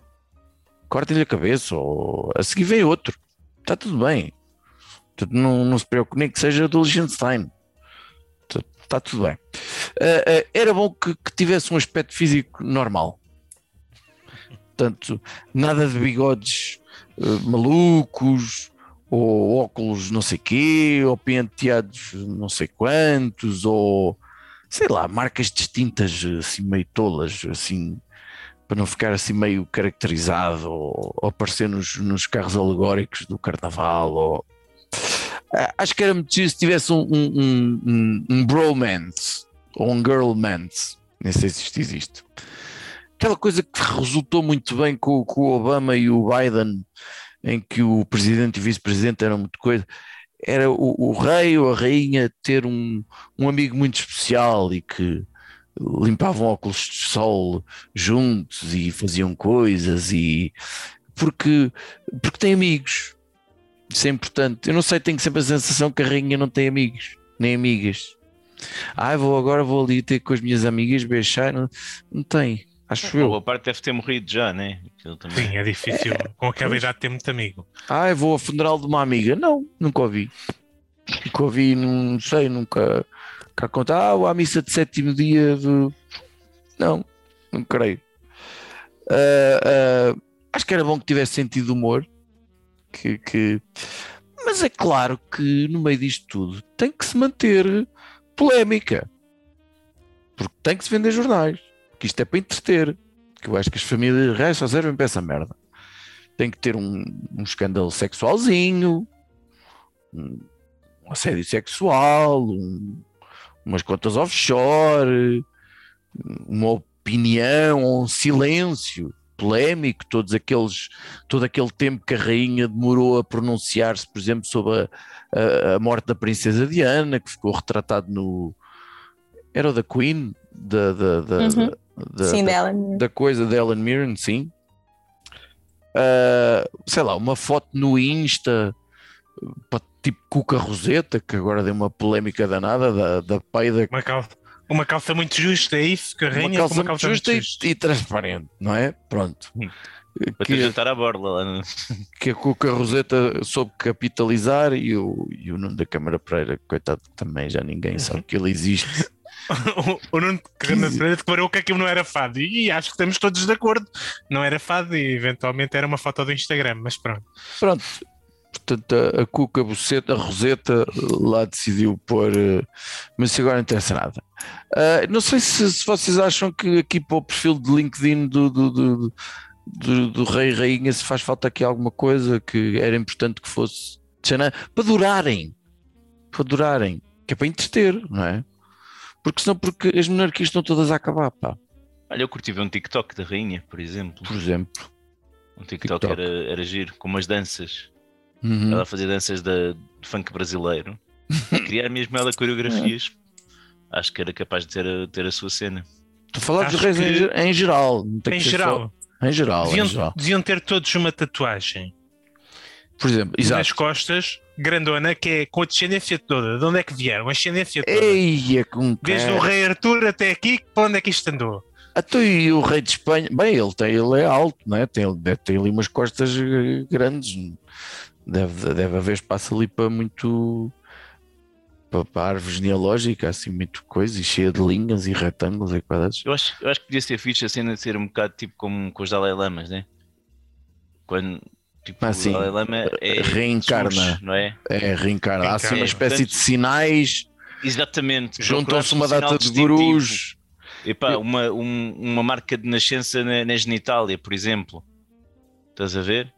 S2: cortem-lhe a cabeça ou a seguir vem outro. Está tudo bem. Não, não se preocupe, nem que seja do Liechtenstein. Está tudo bem. Uh, uh, era bom que, que, tivesse um aspecto físico normal. Portanto, nada de bigodes uh, malucos, ou óculos não sei quê, ou penteados não sei quantos, ou sei lá, marcas distintas, assim meio tolas, assim, para não ficar assim meio caracterizado, ou, ou aparecer nos, nos carros alegóricos do carnaval, ou... Acho que era muito se tivesse um, um, um, um bromance, ou um girlmance, nem sei se isto existe. Aquela coisa que resultou muito bem com, com o Obama e o Biden, em que o presidente e vice-presidente eram muito coisa, era o, o, rei ou a rainha ter um, um amigo muito especial e que limpavam óculos de sol juntos e faziam coisas e porque, porque tem amigos. Isso é importante. Eu não sei, tenho sempre a sensação que a rainha não tem amigos, nem amigas. Ah, vou agora vou ali ter com as minhas amigas beijar. Não, não tem. Acho eu.
S3: A parte deve ter morrido já, né?
S4: Sim, é difícil. É, Com aquela idade ter muito amigo.
S2: Ah, vou ao funeral de uma amiga. Não, nunca ouvi. Nunca ouvi, não sei, nunca. Cá conta, ah, a missa de sétimo dia de. Não, não creio. Uh, uh, acho que era bom que tivesse sentido humor. Que, que... Mas é claro que no meio disto tudo tem que se manter polémica. Porque tem que se vender jornais. Que isto é para entreter. Que eu acho que as famílias reais só servem para essa merda. Tem que ter um, um escândalo sexualzinho, um, um assédio sexual, um, umas contas offshore, uma opinião, um silêncio polémico, todos aqueles, todo aquele tempo que a rainha demorou a pronunciar-se, por exemplo, sobre a, a, a, morte da princesa Diana, que ficou retratado no era o da Queen, da, da, da,
S1: Uhum.
S2: da,
S1: Sim,
S2: da, da coisa de Ellen Mirren, sim. Ah, sei lá, uma foto no Insta, tipo Cuca Roseta, que agora deu uma polémica danada da, da peida
S4: Uma calça, uma calça muito justa, é isso? Que a
S2: uma
S4: com
S2: calça,
S4: uma
S2: muito
S4: calça
S2: justa
S4: muito
S2: e,
S4: justa.
S2: e transparente, não é? Pronto.
S3: Hum. Para te
S2: Que,
S3: jantar à borla lá no...
S2: que a Cuca Roseta soube capitalizar e o, e o Nuno da Câmara Pereira, coitado, que também já ninguém sabe que ele existe.
S4: o Nuno Carreira Pereira declarou que aquilo não era fado. E acho que estamos todos de acordo. Não era fado e eventualmente era uma foto do Instagram, mas pronto.
S2: Pronto. Portanto, a, a Cuca Buceta, a Roseta, lá decidiu pôr. eh, Mas isso agora não interessa nada. Ah, não sei se, se vocês acham que aqui para o perfil de LinkedIn do, do, do, do, do Rei Rainha se faz falta aqui alguma coisa que era importante que fosse para durarem. Para durarem. Que é para entreter, não é? Porque senão, porque as monarquias estão todas a acabar, pá.
S3: Olha, eu curti ver um TikTok da rainha, por exemplo.
S2: Por exemplo.
S3: Um TikTok,
S2: TikTok.
S3: Era, era giro, com umas danças.
S2: Uhum.
S3: Ela fazia danças da, de funk brasileiro. Criar mesmo ela coreografias. Acho que era capaz de ter a, ter a sua cena.
S2: Estou a falar dos reis em,
S4: que-
S2: ge- em geral.
S4: Em geral,
S2: só- em geral, em
S4: deviam,
S2: geral.
S4: deviam ter todos uma tatuagem
S2: Por exemplo,
S4: nas
S2: exato.
S4: costas, grandona, que é com a descendência toda. De onde é que vieram? A descendência toda.
S2: Eia, com
S4: Desde o rei Arthur até aqui, para onde é que isto andou?
S2: Então, e o rei de Espanha? Bem, ele, tem, ele é alto, não é? Tem, deve ter ali umas costas eh, grandes. Deve, deve haver espaço ali para muito. Para, a árvore genealógica, assim, muito coisa, e cheia de linhas e retângulos e quadrados.
S3: Eu acho, eu acho que podia ser fixe a cena de ser um bocado tipo como com os Dalai Lamas, né? Quando tipo,
S2: Ah,
S3: o. Dalai Lama é
S2: Reencarna.
S3: surge, não é?
S2: É, reencarna. Há assim uma espécie
S3: Portanto,
S2: de sinais,
S3: Exatamente.
S2: juntam-se uma
S3: um
S2: data de gurus.
S3: Epá, uma, um- uma marca de nascença na, na genitália, por exemplo. Estás a ver?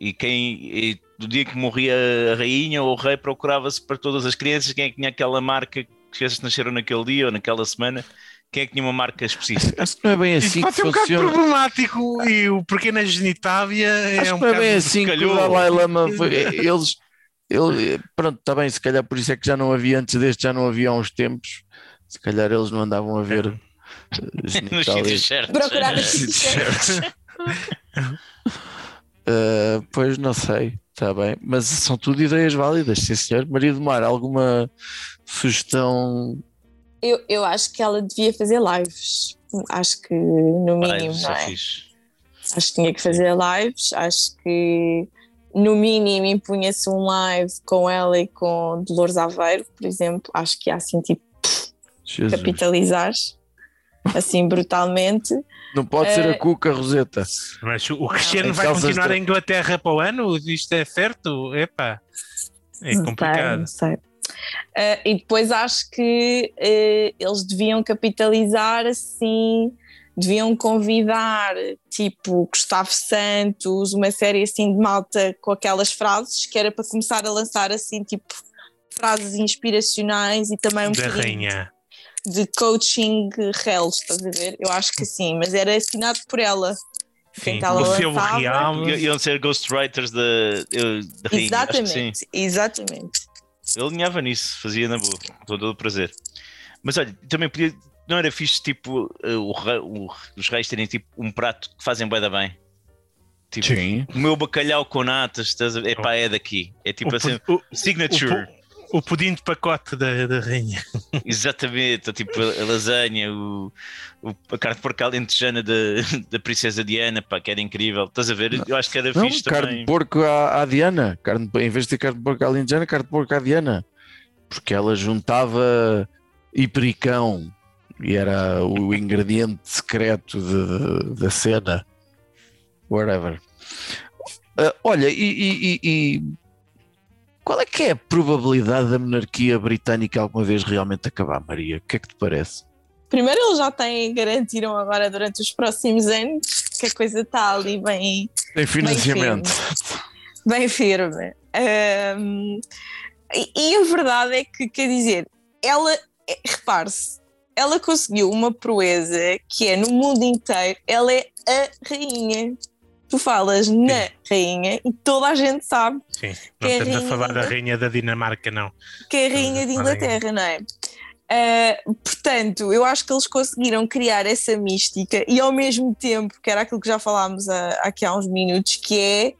S3: E quem e do dia que morria a rainha ou o rei procurava-se para todas as crianças quem é que tinha aquela marca que eles nasceram naquele dia ou naquela semana, quem é que tinha uma marca específica.
S2: Acho que não é bem
S4: Isso
S2: assim que
S4: pode ser um bocado problemático e o porquê na genitália é
S2: Acho
S4: um
S2: que não é bem assim que o. Dalai Lama foi- eles ele, pronto, está bem, se calhar por isso é que já não havia antes deste, já não havia há uns tempos, se calhar eles não andavam a ver eh,
S3: Nos sítios certos.
S1: Procurar nos
S2: sítios certos. Uh, pois não sei, está bem, mas são tudo ideias válidas, sim senhor. Maria do Mar, alguma sugestão?
S1: Eu, eu acho que ela devia fazer lives. Acho que no mínimo,
S3: isso
S1: não
S3: é
S1: é? Acho que tinha que fazer lives. Acho que no mínimo impunha-se um live com ela e com Dolores Aveiro, por exemplo. Acho que ia assim tipo
S2: Jesus.
S1: capitalizar assim brutalmente.
S2: Não pode ser
S1: Eh,
S2: a Cuca Roseta.
S4: Mas o- Cristiano
S2: Em
S4: vai continuar
S2: de-
S4: em Inglaterra para o ano? Isto é certo? Epá, é
S1: Não sei,
S4: complicado.
S1: não sei. Ah, e depois acho que eh, eles deviam capitalizar assim, deviam convidar tipo Gustavo Santos, uma série assim de malta com aquelas frases que era para começar a lançar assim tipo frases inspiracionais e também um
S4: Da rainha.
S1: De coaching real, estás a ver? Eu acho que sim, mas era assinado por ela.
S4: Sim, o
S1: lançava-
S4: real.
S3: Iam ser ghostwriters da, eu- da rainha.
S1: Exatamente, exatamente.
S3: Ele alinhava nisso, fazia na boa, com todo o prazer. Mas olha, também podia. Não era fixe, tipo, eh, o o- os reis terem tipo um prato que fazem bué da bem. Tipo,
S2: Sim.
S3: o meu bacalhau com natas, estás a ver? Epá, é daqui. É tipo
S4: o,
S3: assim, signature.
S4: O pu- o pudim de pacote da, da rainha.
S3: Exatamente, tipo a, a lasanha, o, o- a carne de porco alentejana da, da Princesa Diana, pá, que era incrível. Estás a ver? Eu acho que era
S2: Não,
S3: fixe
S2: carne
S3: também.
S2: de porco à, à Diana. Carne, de- em vez de ter carne de porco alentejana, carne de porco à Diana. Porque ela juntava hipericão e era o ingrediente secreto de- de- da cena. Whatever. Ah, olha, e, e- e- e Qual é que é a probabilidade da monarquia britânica alguma vez realmente acabar, Maria? O que é que te parece?
S1: Primeiro, eles já têm, garantiram agora durante os próximos anos que a coisa está ali bem.
S2: Tem financiamento.
S1: Bem firme. Bem firme. Um, e, e, a verdade é que, quer dizer, ela, repare-se, ela conseguiu uma proeza que é no mundo inteiro, ela é a rainha. Tu falas Sim. na rainha e toda a gente sabe.
S4: Sim, não é estamos a falar da rainha da Dinamarca, não.
S1: Que é a rainha de Inglaterra, não é? Uh, portanto, eu acho que eles conseguiram criar essa mística e ao mesmo tempo, que era aquilo que já falámos a, aqui há uns minutos, que é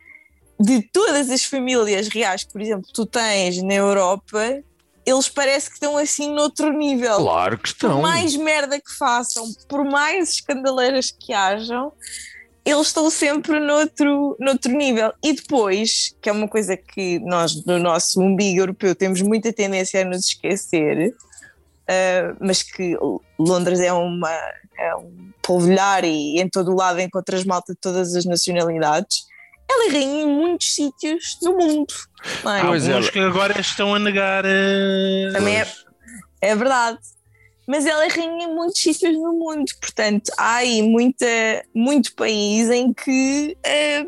S1: de todas as famílias reais que, por exemplo, tu tens na Europa, eles parece que estão assim noutro nível.
S2: Claro que estão.
S1: Por mais merda que façam, por mais escandaleiras que hajam, eles estão sempre noutro, noutro nível. E depois, que é uma coisa que nós, no nosso umbigo europeu, temos muita tendência a nos esquecer, uh, mas que Londres é, uma, é um polvilhar e em todo o lado encontras malta de todas as nacionalidades. Ela é rainha em muitos sítios do mundo.
S4: Não é? Alguns ela... que agora estão a negar. Uh...
S1: Também é, é verdade mas ela é rainha em muitos sítios no mundo, portanto há aí muita, muito país em que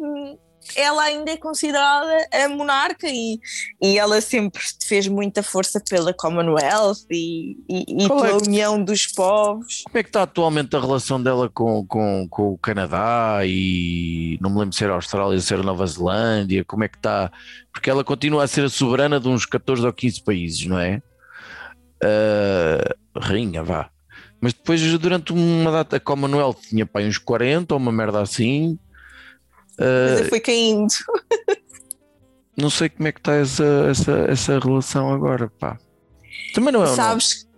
S1: um, ela ainda é considerada a monarca e, e ela sempre fez muita força pela Commonwealth e, e, e pela é união dos povos.
S2: Como é que está atualmente a relação dela com, com, com o Canadá e não me lembro se era a Austrália, se era a Nova Zelândia, como é que está? Porque ela continua a ser a soberana de uns 14 ou 15 países, não é? Uh, rainha, vá. Mas depois, durante uma data, a Commonwealth tinha pá, uns 40 ou uma merda assim,
S1: Uh, foi caindo.
S2: não sei como é que está essa, essa, essa relação agora, pá. Também não é
S1: Sabes,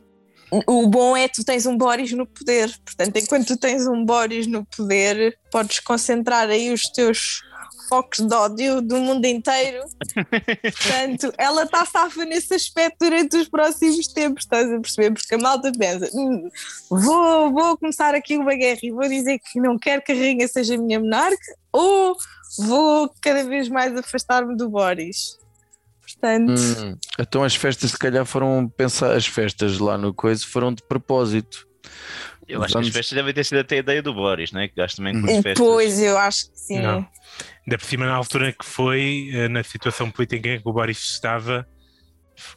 S1: o bom é que tu tens um Boris no poder. Portanto, enquanto tu tens um Boris no poder, podes concentrar aí os teus focos de ódio do mundo inteiro. Portanto, ela está safa nesse aspecto durante os próximos tempos, estás a perceber? Porque a malta pensa: hum, vou, vou começar aqui uma guerra e vou dizer que não quero que a rainha seja minha monarca, ou vou cada vez mais afastar-me do Boris. Portanto. Hum,
S2: então as festas, se calhar, foram pensar, as festas lá no coisa foram de propósito.
S3: Eu acho Vamos... que as festas devem ter sido até a ideia do Boris, né? que gasto também com as
S1: festas. Pois, eu acho que sim. Não.
S4: Ainda por cima, na altura que foi, eh, na situação política em que o Boris estava,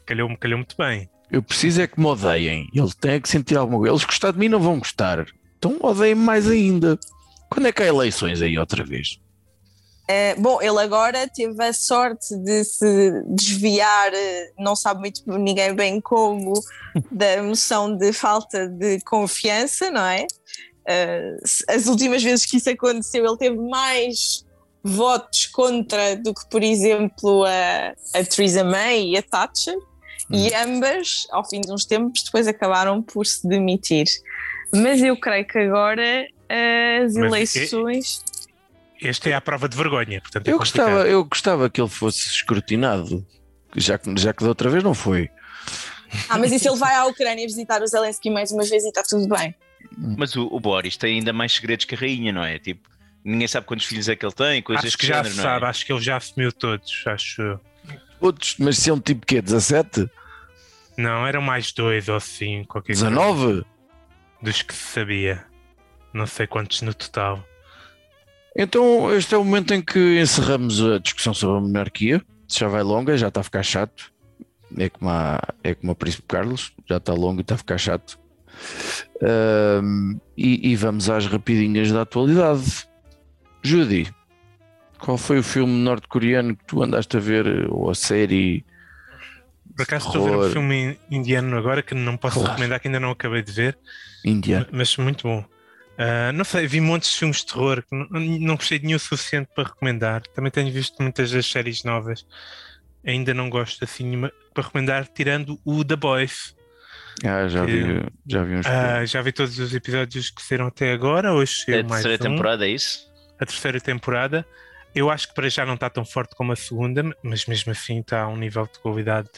S4: calhou-me calhou muito bem.
S2: Eu preciso é que me odeiem. Ele tem que sentir alguma coisa. Eles gostar de mim não vão gostar. Então odeiem mais ainda. Quando é que há eleições aí outra vez?
S1: É, bom, ele agora teve a sorte de se desviar, eh, não sabe muito ninguém bem como, da emoção de falta de confiança, não é? Uh, as últimas vezes que isso aconteceu, ele teve mais votos contra do que, por exemplo, a, a Theresa May e a Thatcher, e hum. ambas, ao fim de uns tempos, depois acabaram por se demitir. Mas eu creio que agora as Mas eleições.
S4: Este é a prova de vergonha, portanto. É
S2: eu, gostava, eu gostava que ele fosse escrutinado, já que, já que da outra vez não foi.
S1: Ah, mas e se ele vai à Ucrânia visitar o Zelensky mais uma vez e está tudo bem?
S3: Mas o, o Boris tem ainda mais segredos que a rainha, não é? Tipo, ninguém sabe quantos filhos é que ele tem, coisas
S4: acho que já género, sabe, é? acho que ele já assumiu todos, acho.
S2: Todos, mas se é um tipo que 17?
S4: Não, eram mais dois ou cinco. Qualquer
S2: 19? Coisa.
S4: Dos que se sabia. Não sei quantos no total.
S2: Então, este é o momento em que encerramos a discussão sobre a monarquia. Já vai longa, já está a ficar chato. É como a, é como a Príncipe Carlos, já está longo e está a ficar chato. Um, e, e, vamos às rapidinhas da atualidade. Judy, qual foi o filme norte-coreano que tu andaste a ver, ou a série?
S4: Por acaso estou a ver um filme indiano agora que não posso claro. recomendar, que ainda não acabei de ver.
S2: Indiano.
S4: Mas muito bom. Uh, não sei, vi montes de filmes de terror que não, não gostei de nenhum suficiente para recomendar. Também tenho visto muitas das séries novas. Ainda não gosto assim para recomendar, tirando o The Boys.
S2: Ah, já que, vi, já vi uns.
S4: Uh, já vi todos os episódios que saíram até agora. Hoje
S3: é a terceira um. temporada, é isso?
S4: A terceira temporada. Eu acho que para já não está tão forte como a segunda, mas mesmo assim está a um nível de qualidade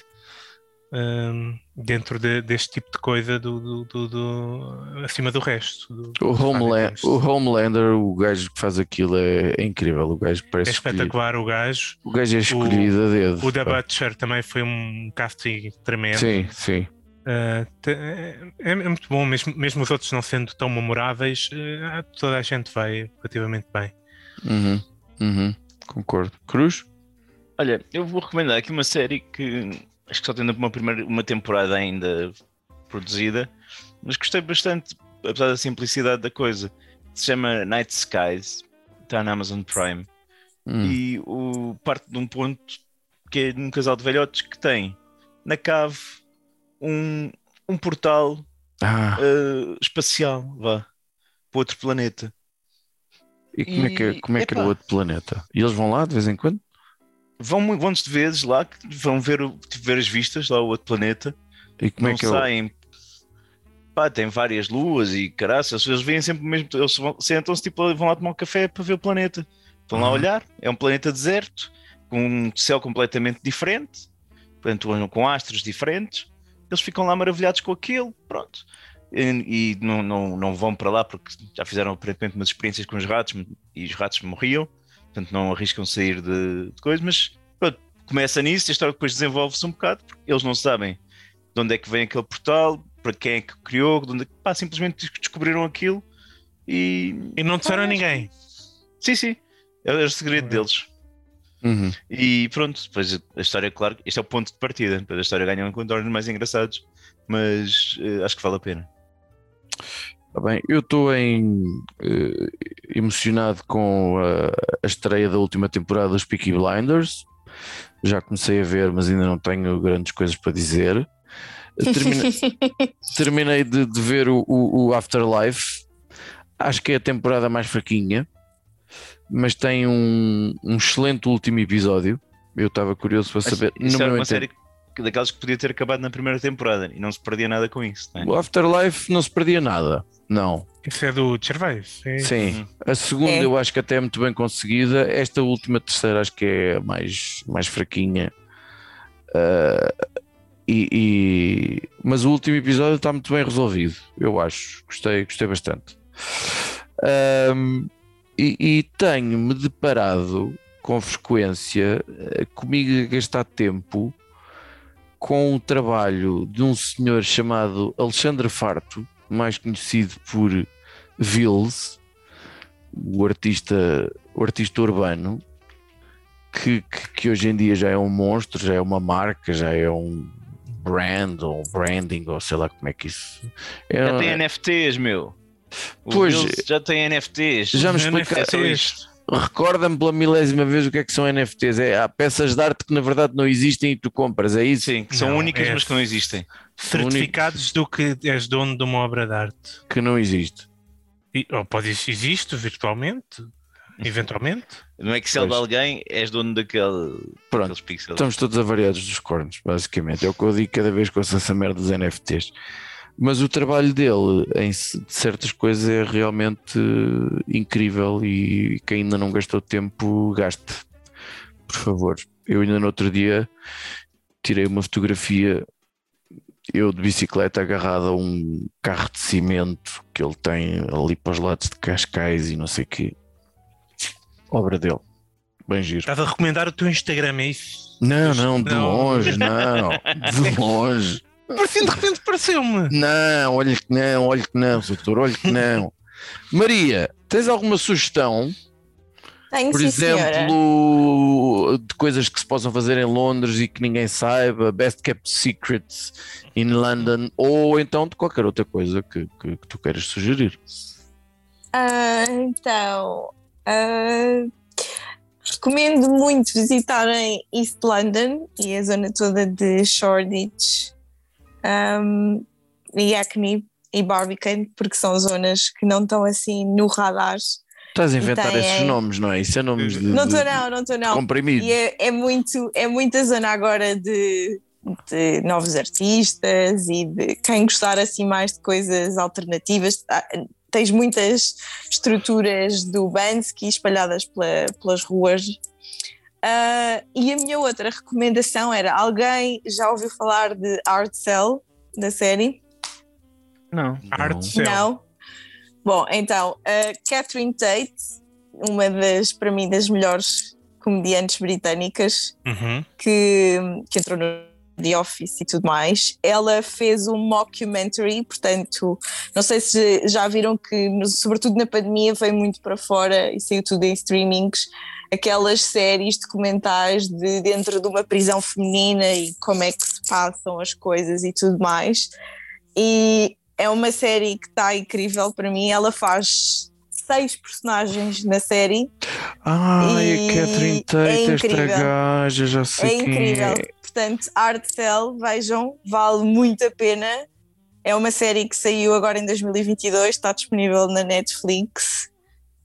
S4: um, dentro de, deste tipo de coisa do, do, do, do acima do resto. Do,
S2: o, Homeland, o Homelander, o gajo que faz aquilo é, é incrível. O gajo parece
S4: é espetacular escolhido. o gajo.
S2: O gajo é escolhido
S4: o,
S2: a dedo.
S4: O da Butcher também foi um casting tremendo.
S2: Sim, sim.
S4: Uh, é, é, muito bom, mesmo, mesmo os outros não sendo tão memoráveis, uh, toda a gente vai relativamente bem.
S2: Uhum, uhum, concordo. Cruz?
S3: Olha, eu vou recomendar aqui uma série que acho que só tem uma, primeira, uma temporada ainda produzida, mas gostei bastante, apesar da simplicidade da coisa. Se chama Night Skies, está na Amazon Prime. Hum. E o, parte de um ponto que é num casal de velhotes que tem na cave um, um portal ah. uh, espacial, vá, para outro planeta.
S2: E como é que, é, como é, que é o outro planeta? E eles vão lá de vez em quando?
S3: Vão vão de vezes lá, vão ver, ver as vistas lá, o outro planeta.
S2: E como é que saem.
S3: Eu... Pá, tem várias luas e caraças, eles vêm sempre mesmo, eles sentam-se tipo, vão lá tomar um café para ver o planeta. Vão lá olhar, é um planeta deserto, com um céu completamente diferente, portanto, com astros diferentes eles ficam lá maravilhados com aquilo, pronto. E, e não, não, não vão para lá porque já fizeram aparentemente umas experiências com os ratos e os ratos morriam, portanto não arriscam sair de, de coisas, mas pronto, começa nisso, a história depois desenvolve-se um bocado, porque eles não sabem de onde é que vem aquele portal, para quem é que criou, de onde, é pá, simplesmente descobriram aquilo e.
S4: E não disseram a ninguém.
S3: Sim, sim. É o segredo deles.
S2: Uhum.
S3: E pronto, depois a história, claro, este é o ponto de partida. Depois a história ganha um contornos mais engraçados, mas uh, acho que vale a pena.
S2: Tá bem, eu estou em uh, emocionado com a, a, estreia da última temporada dos Peaky Blinders. Já comecei a ver, mas ainda não tenho grandes coisas para dizer. Terminei, terminei de, de, ver o, o, o Afterlife. Acho que é a temporada mais fraquinha mas tem um, um excelente último episódio. Eu estava curioso para saber.
S3: Isso era uma série daquelas que podia ter acabado na primeira temporada e não se perdia nada com isso.
S2: É? O Afterlife não se perdia nada, não.
S4: Isso é do Gervais.
S2: Sim, Sim. Uhum. a segunda é. eu acho que até é muito bem conseguida. Esta última, terceira, acho que é mais, mais fraquinha. Uh, e, e, Mas o último episódio está muito bem resolvido, eu acho. Gostei, gostei bastante. Um, e, e tenho-me deparado com frequência comigo a gastar tempo com o trabalho de um senhor chamado Alexandre Farto, mais conhecido por Vils, o artista, o artista urbano, que, que, que, hoje em dia já é um monstro, já é uma marca, já é um brand ou branding, ou sei lá como é que isso.
S3: É, já tem NFTs, meu.
S2: O pois,
S3: já tem NFTs.
S2: Já me explicaste isto. Recorda-me pela milésima vez o que é que são NFTs. É, há peças de arte que na verdade não existem e tu compras, é isso?
S3: Sim, que são não, únicas, é mas que não existem.
S4: Certificados do que és dono de uma obra de arte.
S2: Que não existe.
S4: E, ou pode existe virtualmente, eventualmente.
S3: No Excel pois. de alguém és dono daquele,
S2: Pronto, pixels. Estamos todos avariados dos cornos, basicamente. É o que eu digo cada vez que ouço essa merda dos NFTs. Mas o trabalho dele em certas coisas é realmente incrível e quem ainda não gastou tempo, gaste. Por favor. Eu ainda no outro dia tirei uma fotografia eu de bicicleta agarrado a um carro de cimento que ele tem ali para os lados de Cascais e não sei o quê. Obra dele. Bem giro.
S4: Estás a recomendar o teu Instagram, é isso?
S2: Não, não, de não. longe, não. De longe.
S4: Parecia de repente pareceu-me.
S2: Não, olha que não, olha que não, doutor, olha que não. Maria, tens alguma sugestão?
S1: Tenho,
S2: Por
S1: sim,
S2: exemplo,
S1: senhora.
S2: de coisas que se possam fazer em Londres e que ninguém saiba, Best Kept Secrets in London, ou então de qualquer outra coisa que, que, que tu queiras sugerir.
S1: Uh, então, uh, recomendo muito visitarem East London e a zona toda de Shoreditch um, e Acme e Barbican, porque são zonas que não estão assim no radar.
S2: Estás a inventar têm... esses nomes, não é? Isso é nomes de.
S1: Não estou, não, não estou, não.
S2: Comprimidos.
S1: E é, é, muito, é muita zona agora de, de novos artistas e de quem gostar assim mais de coisas alternativas. Ah, tens muitas estruturas do Bansky espalhadas pela, pelas ruas. Uh, e a minha outra recomendação era: alguém já ouviu falar de Art Cell, da série?
S3: Não.
S4: Art Cell.
S1: Não. Bom, então, a Catherine Tate, uma das, para mim, das melhores comediantes britânicas,
S4: Uhum.
S1: que, que entrou no The Office e tudo mais, ela fez um mockumentary, portanto, não sei se já viram que, sobretudo na pandemia, veio muito para fora e saiu tudo em streamings, aquelas séries documentais de dentro de uma prisão feminina e como é que se passam as coisas e tudo mais. E é uma série que está incrível para mim, ela faz seis personagens na série
S2: Ai, a Catherine
S1: é
S2: Tate, esta
S1: incrível.
S2: gaja, já sei
S1: É
S2: quem
S1: incrível.
S2: é.
S1: Portanto, Art Cell, vejam, vale muito a pena. É uma série que saiu agora em 2022, está disponível na Netflix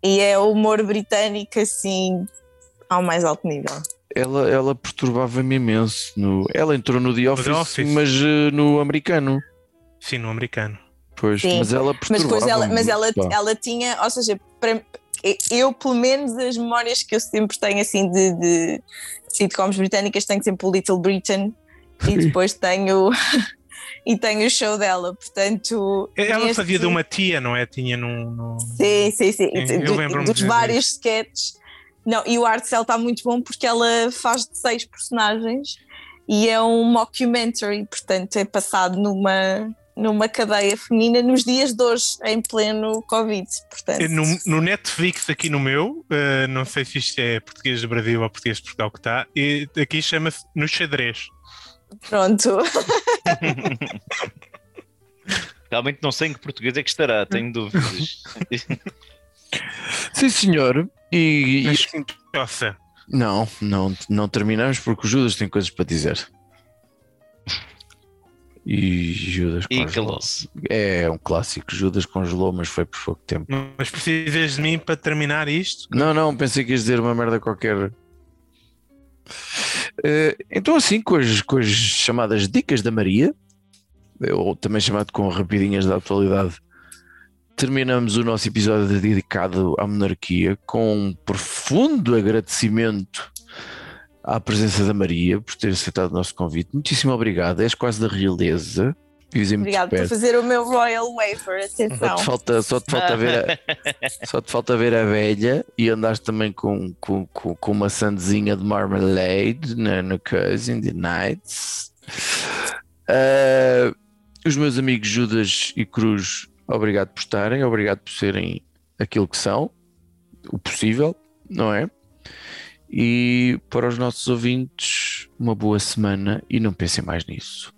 S1: e é humor britânico assim ao mais alto nível.
S2: Ela, ela perturbava-me imenso. No, ela entrou no The Office,
S4: Office.
S2: mas eh, no americano.
S4: Sim, no americano.
S2: Pois,
S1: Sim.
S2: mas ela
S1: Mas
S2: perturbava
S1: depois ela, mas ela, ela tinha, ou seja, para, eu pelo menos as memórias que eu sempre tenho assim de, de sitcoms britânicas tenho sempre o Little Britain e depois tenho e tenho o show dela, portanto
S4: Ela
S1: neste-
S4: fazia de uma tia, não é? Tinha num. num-
S1: Sim, sim, sim.
S4: Eu
S1: Do-
S4: lembro-me
S1: dos vários sketches. Não, e o Art Cell está muito bom porque ela faz de seis personagens e é um mockumentary, portanto é passado numa, numa cadeia feminina nos dias de hoje, em pleno Covid. Portanto,
S4: É No, no Netflix, aqui no meu, eh, não sei se isto é português do Brasil ou português de Portugal que está, e aqui chama-se No Xadrez.
S1: Pronto.
S3: Realmente não sei em que português é que estará, tenho dúvidas.
S2: Sim, senhor. E, e-
S4: Mas, nossa,
S2: Não, não, não terminamos porque o Judas tem coisas para dizer. E Judas
S3: E
S2: congelou. É um clássico. Judas congelou, mas foi por pouco tempo.
S4: mas precisas de mim para terminar isto?
S2: Não, não, pensei que ias dizer uma merda qualquer. Eh, então, assim, com as, com as chamadas Dicas da Maria, ou também chamado com Rapidinhas da Atualidade, terminamos o nosso episódio dedicado à monarquia com um profundo agradecimento à presença da Maria por ter aceitado o nosso convite. Muitíssimo obrigado. És quase da realeza.
S1: Obrigado por fazer o meu Royal Wafer,
S2: Só
S1: atenção.
S2: te falta, só te falta ver a, só te falta ver a velha e andaste também com, com, com, com uma sandezinha de marmalade na, no Cousin the Nights. Ah, os meus amigos Judas e Cruz, obrigado por estarem, obrigado por serem aquilo que são, o possível, não é? E para os nossos ouvintes, uma boa semana e não pensem mais nisso.